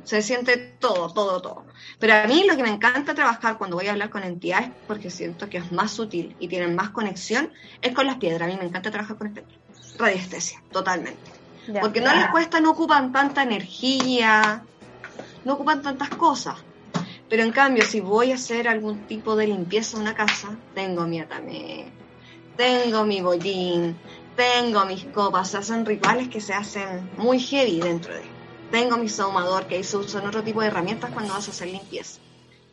se siente todo, todo, todo. Pero a mí lo que me encanta trabajar cuando voy a hablar con entidades, porque siento que es más sutil y tienen más conexión, es con las piedras. A mí me encanta trabajar con piedras. Radiestesia, totalmente. Ya. Porque no les cuesta, no ocupan tanta energía, no ocupan tantas cosas. Pero en cambio, si voy a hacer algún tipo de limpieza en una casa, tengo mi atame, tengo mi bollín, tengo mis copas, se hacen rituales que se hacen muy heavy dentro de. Tengo mi saumador, que ahí se usan otro tipo de herramientas cuando vas a hacer limpieza.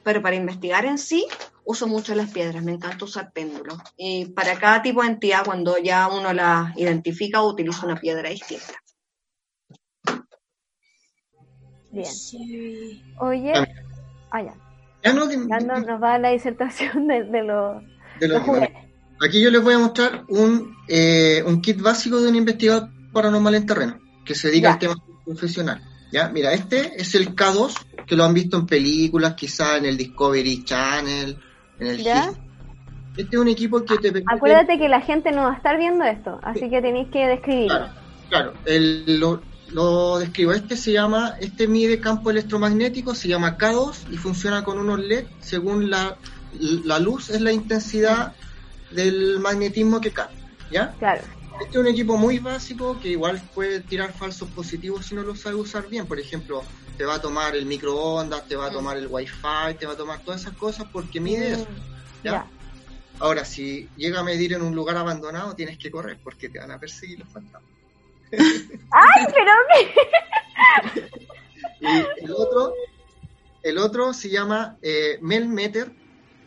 Pero para investigar en sí, uso mucho las piedras, me encanta usar péndulos. Y para cada tipo de entidad, cuando ya uno la identifica, utilizo una piedra distinta. Bien. Sí. Oye, Ah. ah, ya. Ya no, de- Ya no- nos va la disertación de, de los, de los. Aquí yo les voy a mostrar un, eh, un kit básico de un investigador paranormal en terreno, que se dedica Ya. al tema profesional. ¿ya? Mira, este es el K2, que lo han visto en películas, quizá en el Discovery Channel, en el ¿Ya? History. Este es un equipo que te permite... Acuérdate que la gente no va a estar viendo esto, así que tenéis que describirlo. Claro, claro. El- lo, lo describo. Este se llama, este mide campo electromagnético, se llama K2 y funciona con unos LED según la, la luz es la intensidad del magnetismo que capta. ¿Ya? Claro. Este es un equipo muy básico que igual puede tirar falsos positivos si no lo sabe usar bien. Por ejemplo, te va a tomar el microondas, te va a Mm. tomar el wifi, te va a tomar todas esas cosas porque mide eso. Mm, ¿ya? ya. Ahora, si llega a medir en un lugar abandonado, tienes que correr porque te van a perseguir los fantasmas. ¡Ay, pero Y el otro, el otro se llama eh, Melmeter,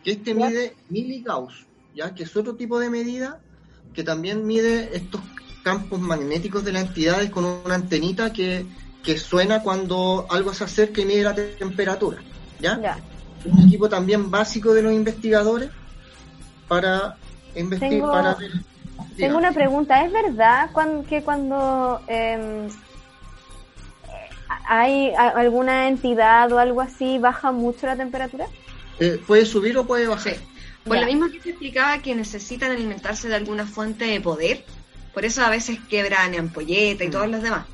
que este mide miligauss, ya que es otro tipo de medida que también mide estos campos magnéticos de las entidades con una antenita que, que suena cuando algo se acerca y mide la te- temperatura. ¿ya? Ya. Un equipo también básico de los investigadores para investigar. Tengo- para una pregunta. ¿Es verdad que cuando em, hay alguna entidad o algo así baja mucho la temperatura? Eh, puede subir o puede bajar. Sí. Por Ya. lo mismo que te explicaba que necesitan alimentarse de alguna fuente de poder, por eso a veces quebran ampolleta y Mm. todos los demás.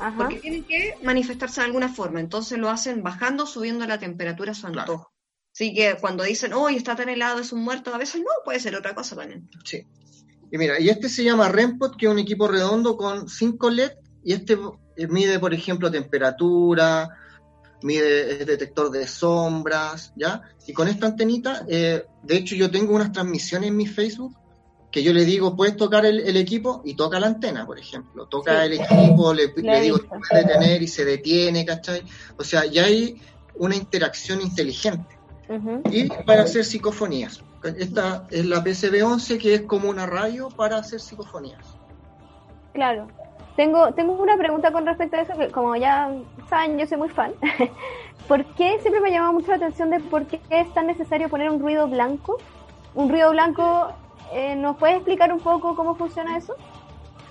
Ajá. Porque tienen que manifestarse de alguna forma, entonces lo hacen bajando, subiendo la temperatura a su Claro. antojo. Así que cuando dicen, hoy está tan helado, es un muerto, a veces no, puede ser otra cosa también. Sí. Y mira, y este se llama Rempot, que es un equipo redondo con 5 LED, y este eh, mide, por ejemplo, temperatura, mide es detector de sombras, ¿ya? Y con esta antenita, eh, de hecho yo tengo unas transmisiones en mi Facebook que yo le digo, puedes tocar el, el equipo y toca la antena, por ejemplo. Toca Sí. el equipo, le, le digo, visto. puede detener y se detiene, ¿cachai? O sea, ya hay una interacción inteligente y para hacer psicofonías. Esta es la PCB11 que es como una radio para hacer psicofonías. Claro. Tengo, tengo una pregunta con respecto a eso, que como ya saben, yo soy muy fan. ¿Por qué siempre me ha llamado mucho la atención de por qué es tan necesario poner un ruido blanco? Un ruido blanco, eh, ¿nos puedes explicar un poco cómo funciona eso?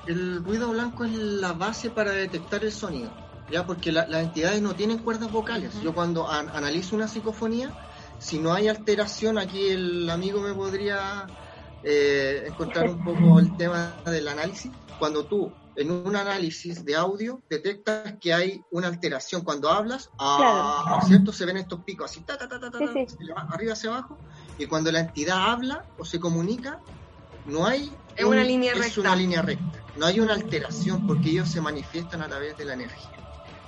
El ruido blanco es la base para detectar el sonido, ya porque la- las entidades no tienen cuerdas vocales. Yo cuando an- analizo una psicofonía, si no hay alteración, aquí el amigo me podría eh, encontrar un poco el tema del análisis. Cuando tú en un análisis de audio detectas que hay una alteración cuando hablas, ah, ¿cierto? Se ven estos picos así, ta, ta, ta, ta, ta, Sí, sí. arriba hacia abajo, y cuando la entidad habla o se comunica, no hay Es una línea es recta. una línea recta, no hay una alteración porque ellos se manifiestan a través de la energía.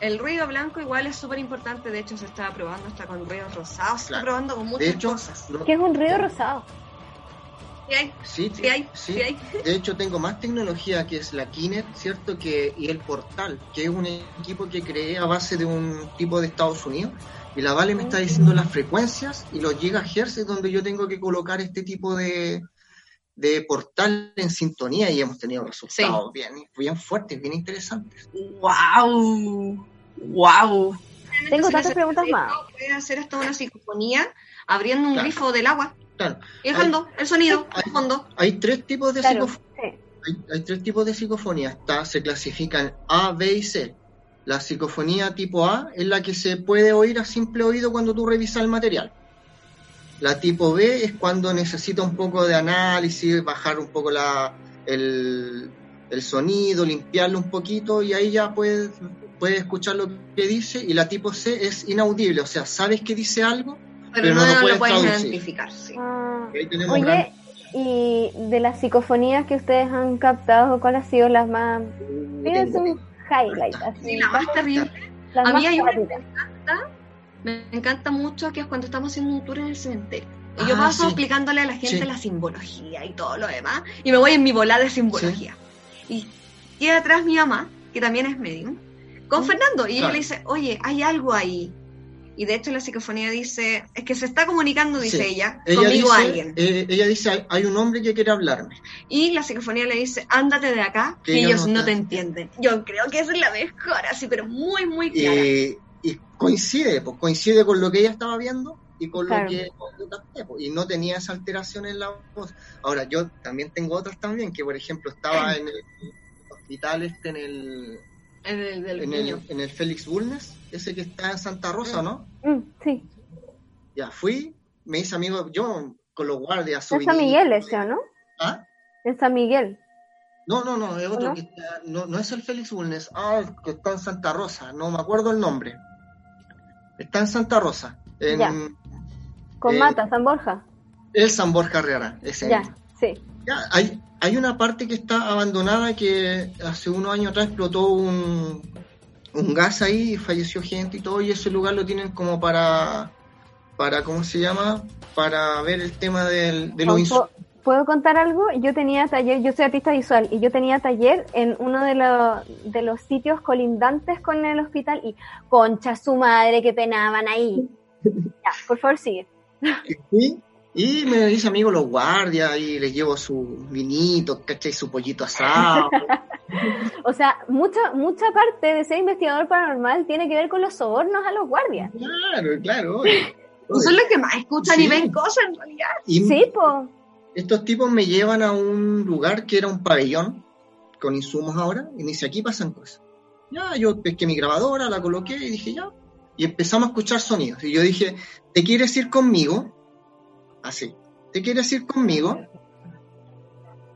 El ruido blanco igual es súper importante, de hecho se está probando hasta con ruidos rosados, se está Claro. probando con muchas De hecho, cosas. ¿Qué es un ruido rosado? Sí hay, sí, sí hay, sí. sí hay. De hecho, tengo más tecnología que es la Kinet, ¿cierto? Que, y el Portal, que es un equipo que creé a base de un tipo de Estados Unidos. Y la Vale me está diciendo las frecuencias y los gigahertz donde yo tengo que colocar este tipo de, de portal en sintonía y hemos tenido resultados bien, bien fuertes, bien interesantes. ¡Wow! ¡Wow! Tengo tantas preguntas más. Puedes hacer hasta una psicofonía abriendo un Claro. grifo del agua Claro, y dejando el sonido Hay- de fondo. hay tres tipos de Claro, psicofonía. sí. Hay, hay tres tipos de psicofonía. Está, se clasifican A, B y C. La psicofonía tipo A es la que se puede oír a simple oído cuando tú revisas el material. La tipo B es cuando necesita un poco de análisis, bajar un poco la, el, el sonido, limpiarlo un poquito y ahí ya puedes, puedes escuchar lo que dice. Y la tipo C es inaudible, o sea, sabes que dice algo. Pero, Pero no, no lo lo puedes puedes traducir. identificar. Sí. Ah, Ahí tenemos Oye, gran- y de las psicofonías que ustedes han captado, ¿cuál ha sido las más... Pídense un highlight, así. Sí, la más terrible. A más mí hay una favoritas. Me encanta mucho que es cuando estamos haciendo un tour en el cementerio. Y yo Ah, paso sí. explicándole a la gente Sí. la simbología y todo lo demás. Y me voy en mi volada de simbología. Y queda atrás mi mamá, que también es medium, con Mm, Fernando. Y ella claro. le dice, oye, hay algo ahí. Y de hecho la psicofonía dice, es que se está comunicando, dice Sí. ella, Ella conmigo dice, alguien. eh, ella dice, hay, un hombre que quiere hablarme. Y la psicofonía le dice, ándate de acá, Que que ellos no no te- entienden. Yo creo que esa es la mejor, así, pero muy, muy clara. y, y coincide, pues coincide con lo que ella estaba viendo y con Claro. lo que pues, y no tenía esa alteración en la voz. Ahora, yo también tengo otras también, que por ejemplo estaba en el hospital este en el, En el del en niño. el, en el Félix Bulnes, ese que está en Santa Rosa, ¿no? Mm, sí, Ya fui, me hice amigo, yo con los guardias es San subí- Miguel ese, ¿o no? ¿Ah? Es San Miguel. No, no, no, es otro ¿No? que está, no, no es el Félix Bulnes, ah, el que está en Santa Rosa, no me acuerdo el nombre. Está en Santa Rosa, en Ya. Con Eh, Mata, San Borja. el San Borja Herrera, ese Ya, mismo. sí. Ya, hay, hay una parte que está abandonada que hace unos años atrás explotó un, un gas ahí y falleció gente y todo, y ese lugar lo tienen como para, para ¿cómo se llama? Para ver el tema del, de los ¿Puedo- insumos. ¿Puedo contar algo? Yo tenía taller, yo soy artista visual y yo tenía taller en uno de, los de los sitios colindantes con el hospital y concha su madre que penaban ahí. Ya, por favor sigue. Fui, y me hice amigo los guardias y les llevo su vinito, ¿cachai? Su pollito asado. O sea, mucha, mucha parte de ser investigador paranormal tiene que ver con los sobornos a los guardias. claro, claro. Y son los que más escuchan y ven cosas en realidad. Y Sí, po. estos tipos me llevan a un lugar que era un pabellón con insumos ahora y me dice aquí pasan cosas. Ya, yo pesqué mi grabadora, la coloqué y dije ya. Y empezamos a escuchar sonidos. Y yo dije, ¿te quieres ir conmigo? Así, ¿te quieres ir conmigo?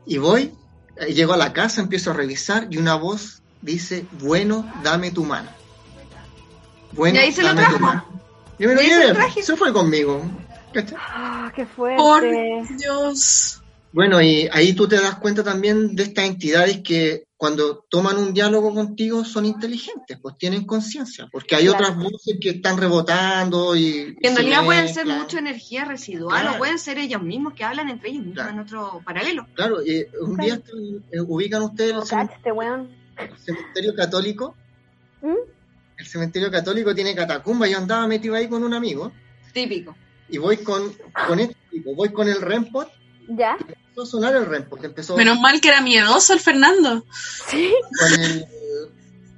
Y voy, eh, llego a la casa, empiezo a revisar y una voz dice, bueno, dame tu mano. Bueno, Y ahí se lo dame trajo. tu mano. Yo me lo se llevé, se fue conmigo. Ah, qué Por fuerte. Dios. Bueno, y ahí tú te das cuenta también de estas entidades que cuando toman un diálogo contigo son inteligentes, pues tienen conciencia, porque hay Claro. otras voces que están rebotando y... Que en realidad pueden ser mucha energía residual Claro. o pueden ser ellos mismos que hablan entre ellos mismos Claro. en otro paralelo. Claro, y un día eh, ubican ustedes el cacha, este el cementerio católico. ¿Mm? El cementerio católico tiene catacumba, yo andaba metido ahí con un amigo Típico. y voy con, con este tipo, voy con el REMPOT, ¿Ya? Empezó a sonar el REMPOT, empezó Menos mal que era miedoso el Fernando. Sí. con, el,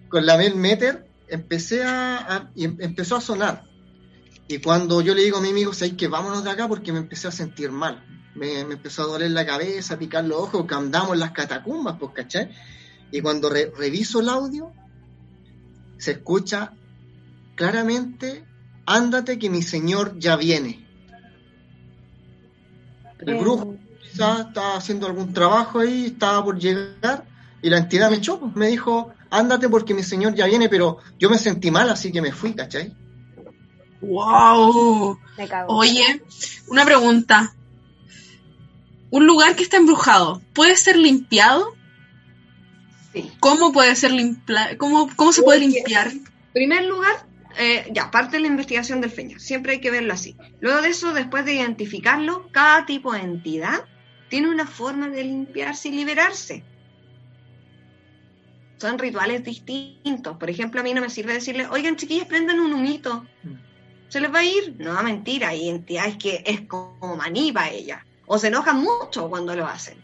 con la Mel Meter, empecé a, a- y em- empezó a sonar. Y cuando yo le digo a mi amigo, ¿sabes que vámonos de acá? Porque me empecé a sentir mal. Me, me empezó a doler la cabeza, a picar los ojos, que andamos en las catacumbas, pues, ¿cachai? Y cuando re- reviso el audio, se escucha claramente, ándate que mi señor ya viene. El brujo quizás estaba haciendo algún trabajo ahí, estaba por llegar, y la entidad me echó, pues, me dijo, ándate porque mi señor ya viene, pero yo me sentí mal, así que me fui, ¿cachai? ¡Wow! Me cago. Oye, una pregunta. ¿Un lugar que está embrujado puede ser limpiado? Sí. ¿Cómo puede ser limpiado? ¿Cómo, ¿Cómo se puede limpiar? En primer lugar, eh, ya, parte de la investigación del feño. Siempre hay que verlo así. Luego de eso, después de identificarlo, cada tipo de entidad tiene una forma de limpiarse y liberarse. Son rituales distintos. Por ejemplo, a mí no me sirve decirle, oigan, chiquillas, prendan un humito. ¿Se les va a ir? No, mentira. Hay entidades que es como maní para ellas. O se enojan mucho cuando lo hacen.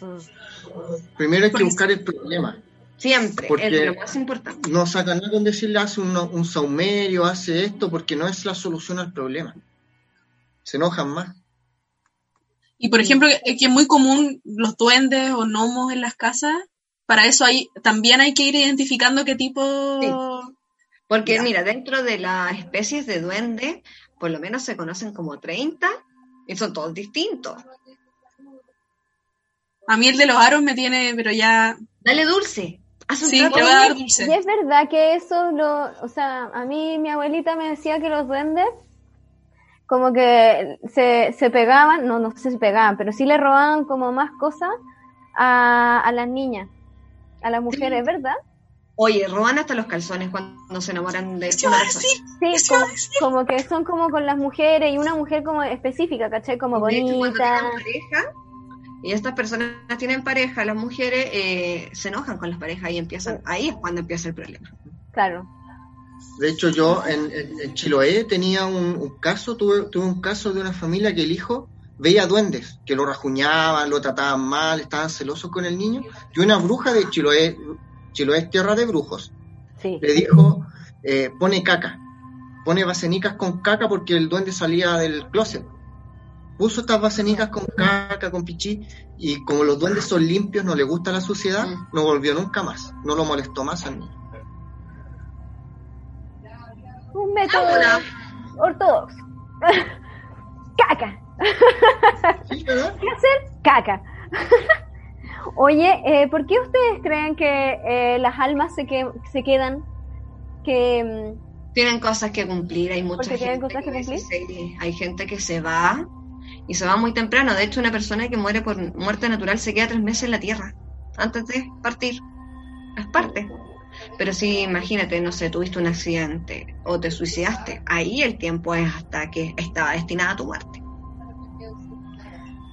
Mm. Primero hay que buscar el problema. Siempre. Porque- Es lo más importante. No saca nada con decirle hace un, un saumerio, hace esto, porque no es la solución al problema. Se enojan más. Y por ejemplo, que que es muy común los duendes o gnomos en las casas. Para eso hay, también hay que ir identificando qué tipo... Sí. Porque Ya. mira, dentro de las especies de duende, por lo menos se conocen como 30 y son todos distintos. A mí el de los aros me tiene, pero ya... Dale dulce. Haz un Sí, le voy a dar Y dulce. es verdad que eso lo, o sea, a mí mi abuelita me decía que los duendes como que se, se pegaban, no, no sé si se pegaban, pero sí le robaban como más cosas a, a las niñas, a las mujeres, ¿verdad? Oye, roban hasta los calzones cuando se enamoran de ¿Qué una iba a persona. decir? Sí, Eso iba como, como que son como con las mujeres y una mujer como específica, ¿cachai? Como De hecho, cuando bonita. pareja, y estas personas tienen pareja, las mujeres eh, se enojan con las parejas y empiezan, ahí es cuando empieza el problema. Claro. De hecho, yo en, en- en Chiloé tenía un, un caso, tuve, tuve un caso de una familia que el hijo veía duendes, que lo rajuñaban, lo trataban mal, estaban celosos con el niño, y una bruja de Chiloé, Chiloé es tierra de brujos, Sí. le dijo, eh, pone caca, pone basenicas con caca porque el duende salía del closet. Puso estas basenicas con caca, con pichí, y como los duendes son limpios, no le gusta la suciedad, no volvió nunca más, no lo molestó más al niño. Un método Ahora, ortodoxo. Caca. ¿Qué hacer? Caca. Oye, eh, ¿por qué ustedes creen que eh, las almas se, que, se quedan? Que mm, tienen cosas que cumplir, hay mucha tienen gente cosas que cumplir. hay gente que se va y se va muy temprano. De hecho, una persona que muere por muerte natural se queda tres meses en la tierra antes de partir. Es parte. Pero si imagínate, no sé, tuviste un accidente o te suicidaste, ahí el tiempo es hasta que estaba destinada a tu muerte.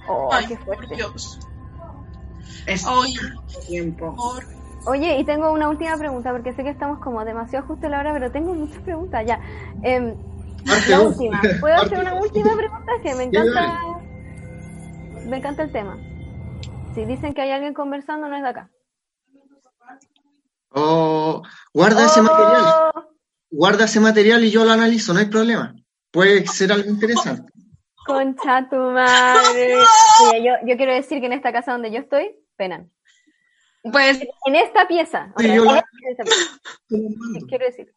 oh, Ay, qué por fuerte. Dios. Es Ay, tiempo. por... Oye, y tengo una última pregunta, porque sé que estamos como demasiado justo a la hora, pero tengo muchas preguntas ya. Em, la última. ¿Puedo hacer una última pregunta? Que me encanta. Me encanta el tema. Si dicen que hay alguien conversando, no es de acá. Oh, guarda ese material, Oh, guarda ese material y yo lo analizo, no hay problema. Puede ser algo interesante. Concha tu madre. Oye, yo, yo quiero decir que en esta casa donde yo estoy, penan. Pues En esta pieza. o Sí, sea, yo en la- esta pieza. Quiero decir.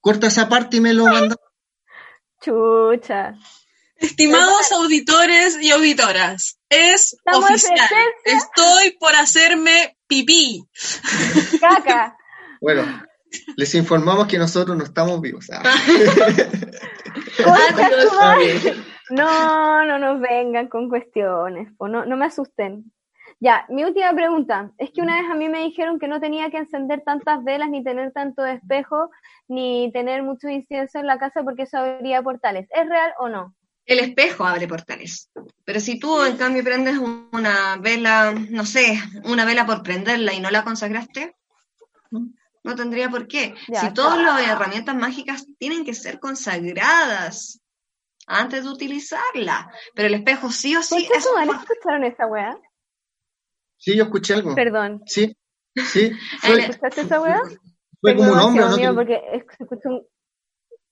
Corta esa parte y me lo manda. Chucha. Estimados auditores y auditoras, es Estamos oficial. Estoy por hacerme pipí. Caca. Bueno, les informamos que nosotros no estamos vivos. Ah. No, no nos vengan con cuestiones, o no, no me asusten. Ya, mi última pregunta. Es que una vez a mí me dijeron que no tenía que encender tantas velas, ni tener tanto espejo, ni tener mucho incienso en la casa porque eso abría portales. ¿Es real o no? El espejo abre portales. Pero si tú, en cambio, prendes un- una vela, no sé, una vela por prenderla y no la consagraste, no tendría por qué. Ya, si todas claro. las herramientas mágicas tienen que ser consagradas antes de utilizarla. Pero el espejo sí o sí es ¿escucharon esa weá? Sí, yo escuché algo. Perdón. Sí, sí. Fue, ¿Escuchaste esa weá? fue como un hombre, ¿no? Que- porque es- se escuchó un,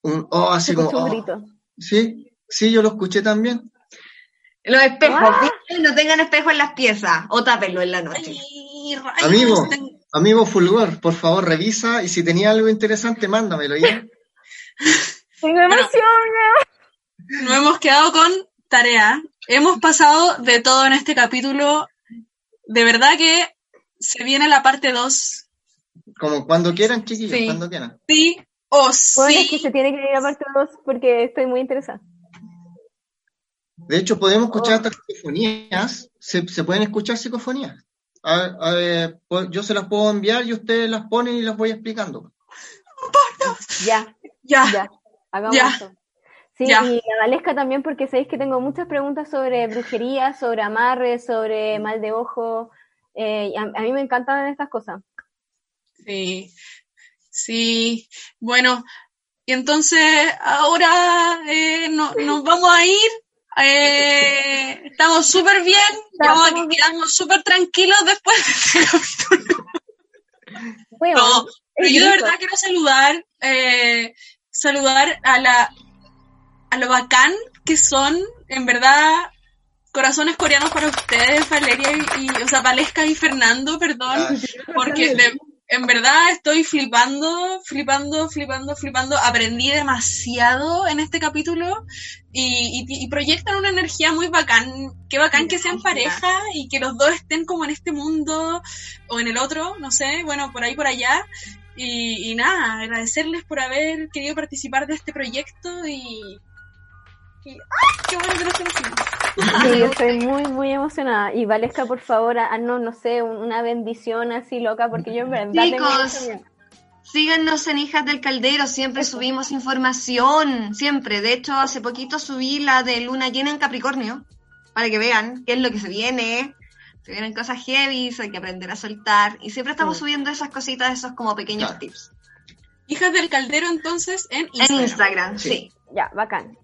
un- oh, se así como. escuchó un oh. grito. Sí, sí, yo lo escuché también. Los espejos, Ah. no tengan espejo en las piezas o tápenlo en la noche. Ay, rayos, Amigo, amigo Fulgor, por favor, revisa y si tenía algo interesante, mándamelo ya. Tengo demasiado miedo. Nos hemos quedado con tarea hemos pasado de todo en este capítulo. De verdad que se viene la parte 2. Como cuando quieran, chiquillos, Sí. cuando quieran. Sí o Bueno, es que sí. se tiene que ir a parte 2 porque estoy muy interesada. De hecho, podemos escuchar Oh. psicofonías. Se, se pueden escuchar psicofonías. A- a ver, yo se las puedo enviar y ustedes las ponen y las voy explicando. Ya, Ya. ya. Hagamos Ya. eso. Sí, Ya. y a Valesca también porque sabéis que tengo muchas preguntas sobre brujería, sobre amarres, sobre mal de ojo. eh, a, a mí me encantan estas cosas. Sí. Sí. Bueno, y entonces ahora eh, no- nos vamos a ir. Eh, estamos súper bien. Ya, Vamos a estamos bien. quedarnos súper tranquilos después de este. Bueno, No, pero yo de verdad quiero saludar, eh, saludar a la a lo bacán que son, en verdad, corazones coreanos para ustedes, Valeria y, y- o sea, Valesca y Fernando, perdón, Ah, porque de- en verdad estoy flipando, flipando, flipando, flipando. Aprendí demasiado en este capítulo y, y- y proyectan una energía muy bacán. Qué bacán que sean pareja y que los dos estén como en este mundo o en el otro, no sé, bueno, por ahí, por allá. Y, y nada, agradecerles por haber querido participar de este proyecto y... y ¡ay, qué bueno que nos conocimos! Sí, yo estoy muy, muy emocionada. Y Valesca, por favor, haznos, no sé, un- una bendición así loca, porque yo en verdad tengo Chicos. miedo. Síganos en Hijas del Caldero, siempre subimos información, siempre. De hecho, hace poquito subí la de Luna Llena en Capricornio, para que vean qué es lo que se viene. Se vienen cosas heavy, hay que aprender a soltar. Y siempre estamos subiendo esas cositas, esos como pequeños Claro. tips. Hijas del Caldero, entonces, en En Instagram. Instagram, Sí. sí. Ya, bacán.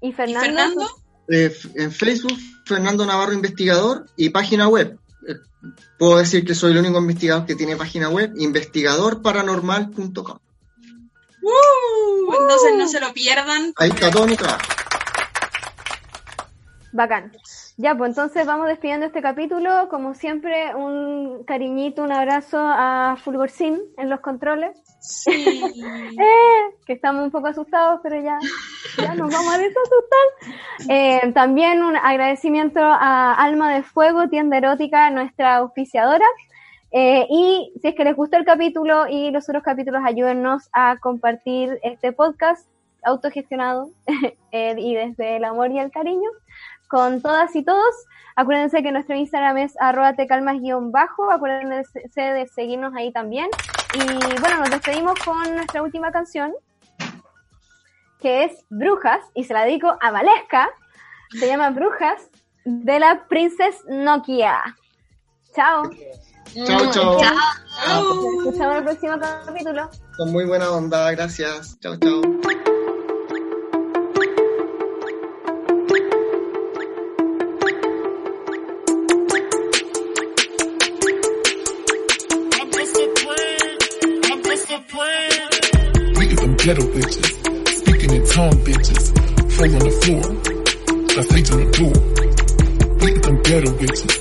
¿Y ¿Y Fernando? Fernando? Eh, en Facebook, Fernando Navarro Investigador y página web. Eh, Puedo decir que soy el único investigador que tiene página web, investigadorparanormal.com. ¡Uh! Entonces no se lo pierdan. Ahí está todo mi trabajo. Bacán. Ya, pues entonces vamos despidiendo este capítulo. Como siempre, un cariñito, un abrazo a Fulgorcín en los controles. Sí. Eh, que estamos un poco asustados, pero ya, ya nos vamos a desasustar. Eh, también un agradecimiento a Alma de Fuego, tienda erótica, nuestra auspiciadora. Eh, y si es que les gustó el capítulo y los otros capítulos, ayúdennos a compartir este podcast autogestionado y desde el amor y el cariño con todas y todos. Acuérdense que nuestro Instagram es arroba tecalmas-bajo. Acuérdense de seguirnos ahí también. Y bueno, nos despedimos con nuestra última canción, que es Brujas, y se la dedico a Valesca. Se llama Brujas, de la Princess Nokia. Chao. Chao, chao. Nos escuchamos en el próximo capítulo. Con muy buena onda, gracias. Chao, chao. Ghetto bitches, speaking in tongue bitches, fall on the floor, that's leads on the door. Get them ghetto bitches,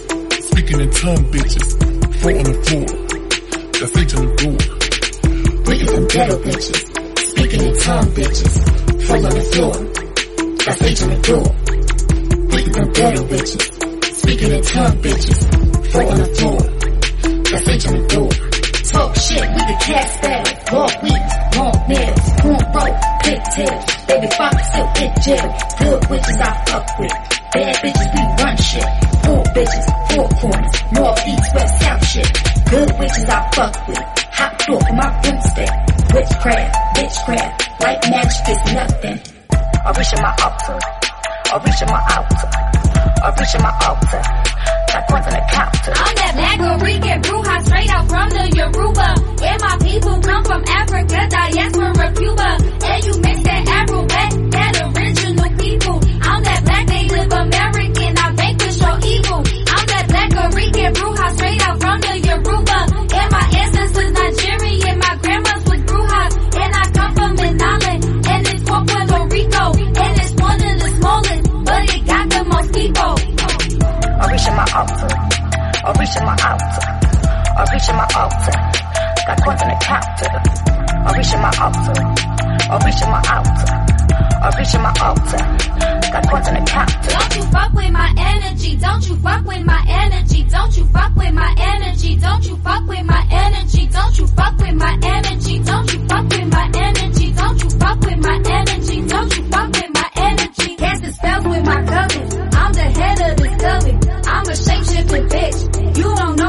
speaking in tongue bitches, fall on the floor, that's leads on the door. Get them ghetto bitches, speaking in tongue bitches, fall on the floor, that's leads on the door. Get them ghetto bitches, speaking in tongue bitches, fall on the floor, that's leads on the door. Shit, we the cast battle. Long weeks, long nails, cornrow, pigtails. Baby father still in jail. Good witches I fuck with. Bad bitches we run shit. Poor bitches, four corners. North, east, west, south shit. Good witches I fuck with. Hot door for my broomstick. Witchcraft, witchcraft. White magic is nothing. I reach in my altar. I reach in my altar. I reach in my altar. The counter. I'm that black Rican Bruja straight out from the Yoruba. And my people come from Africa, diaspora, Cuba. And you I reach in my altar. I reach in my altar. I reach in my altar. Got coins on the counter. I reach in my altar. I reach in my altar. I reach in my altar. a torch on the counter. Don't you fuck with my energy. Don't you fuck with my energy. Don't you fuck with my energy. Don't you fuck with my energy. Don't you fuck with my energy. Don't you fuck with my energy. Don't you fuck with my energy. Don't you fuck with my energy. Casting spells with my coven. I'm the head of this coven. A shapeshifting bitch. You don't know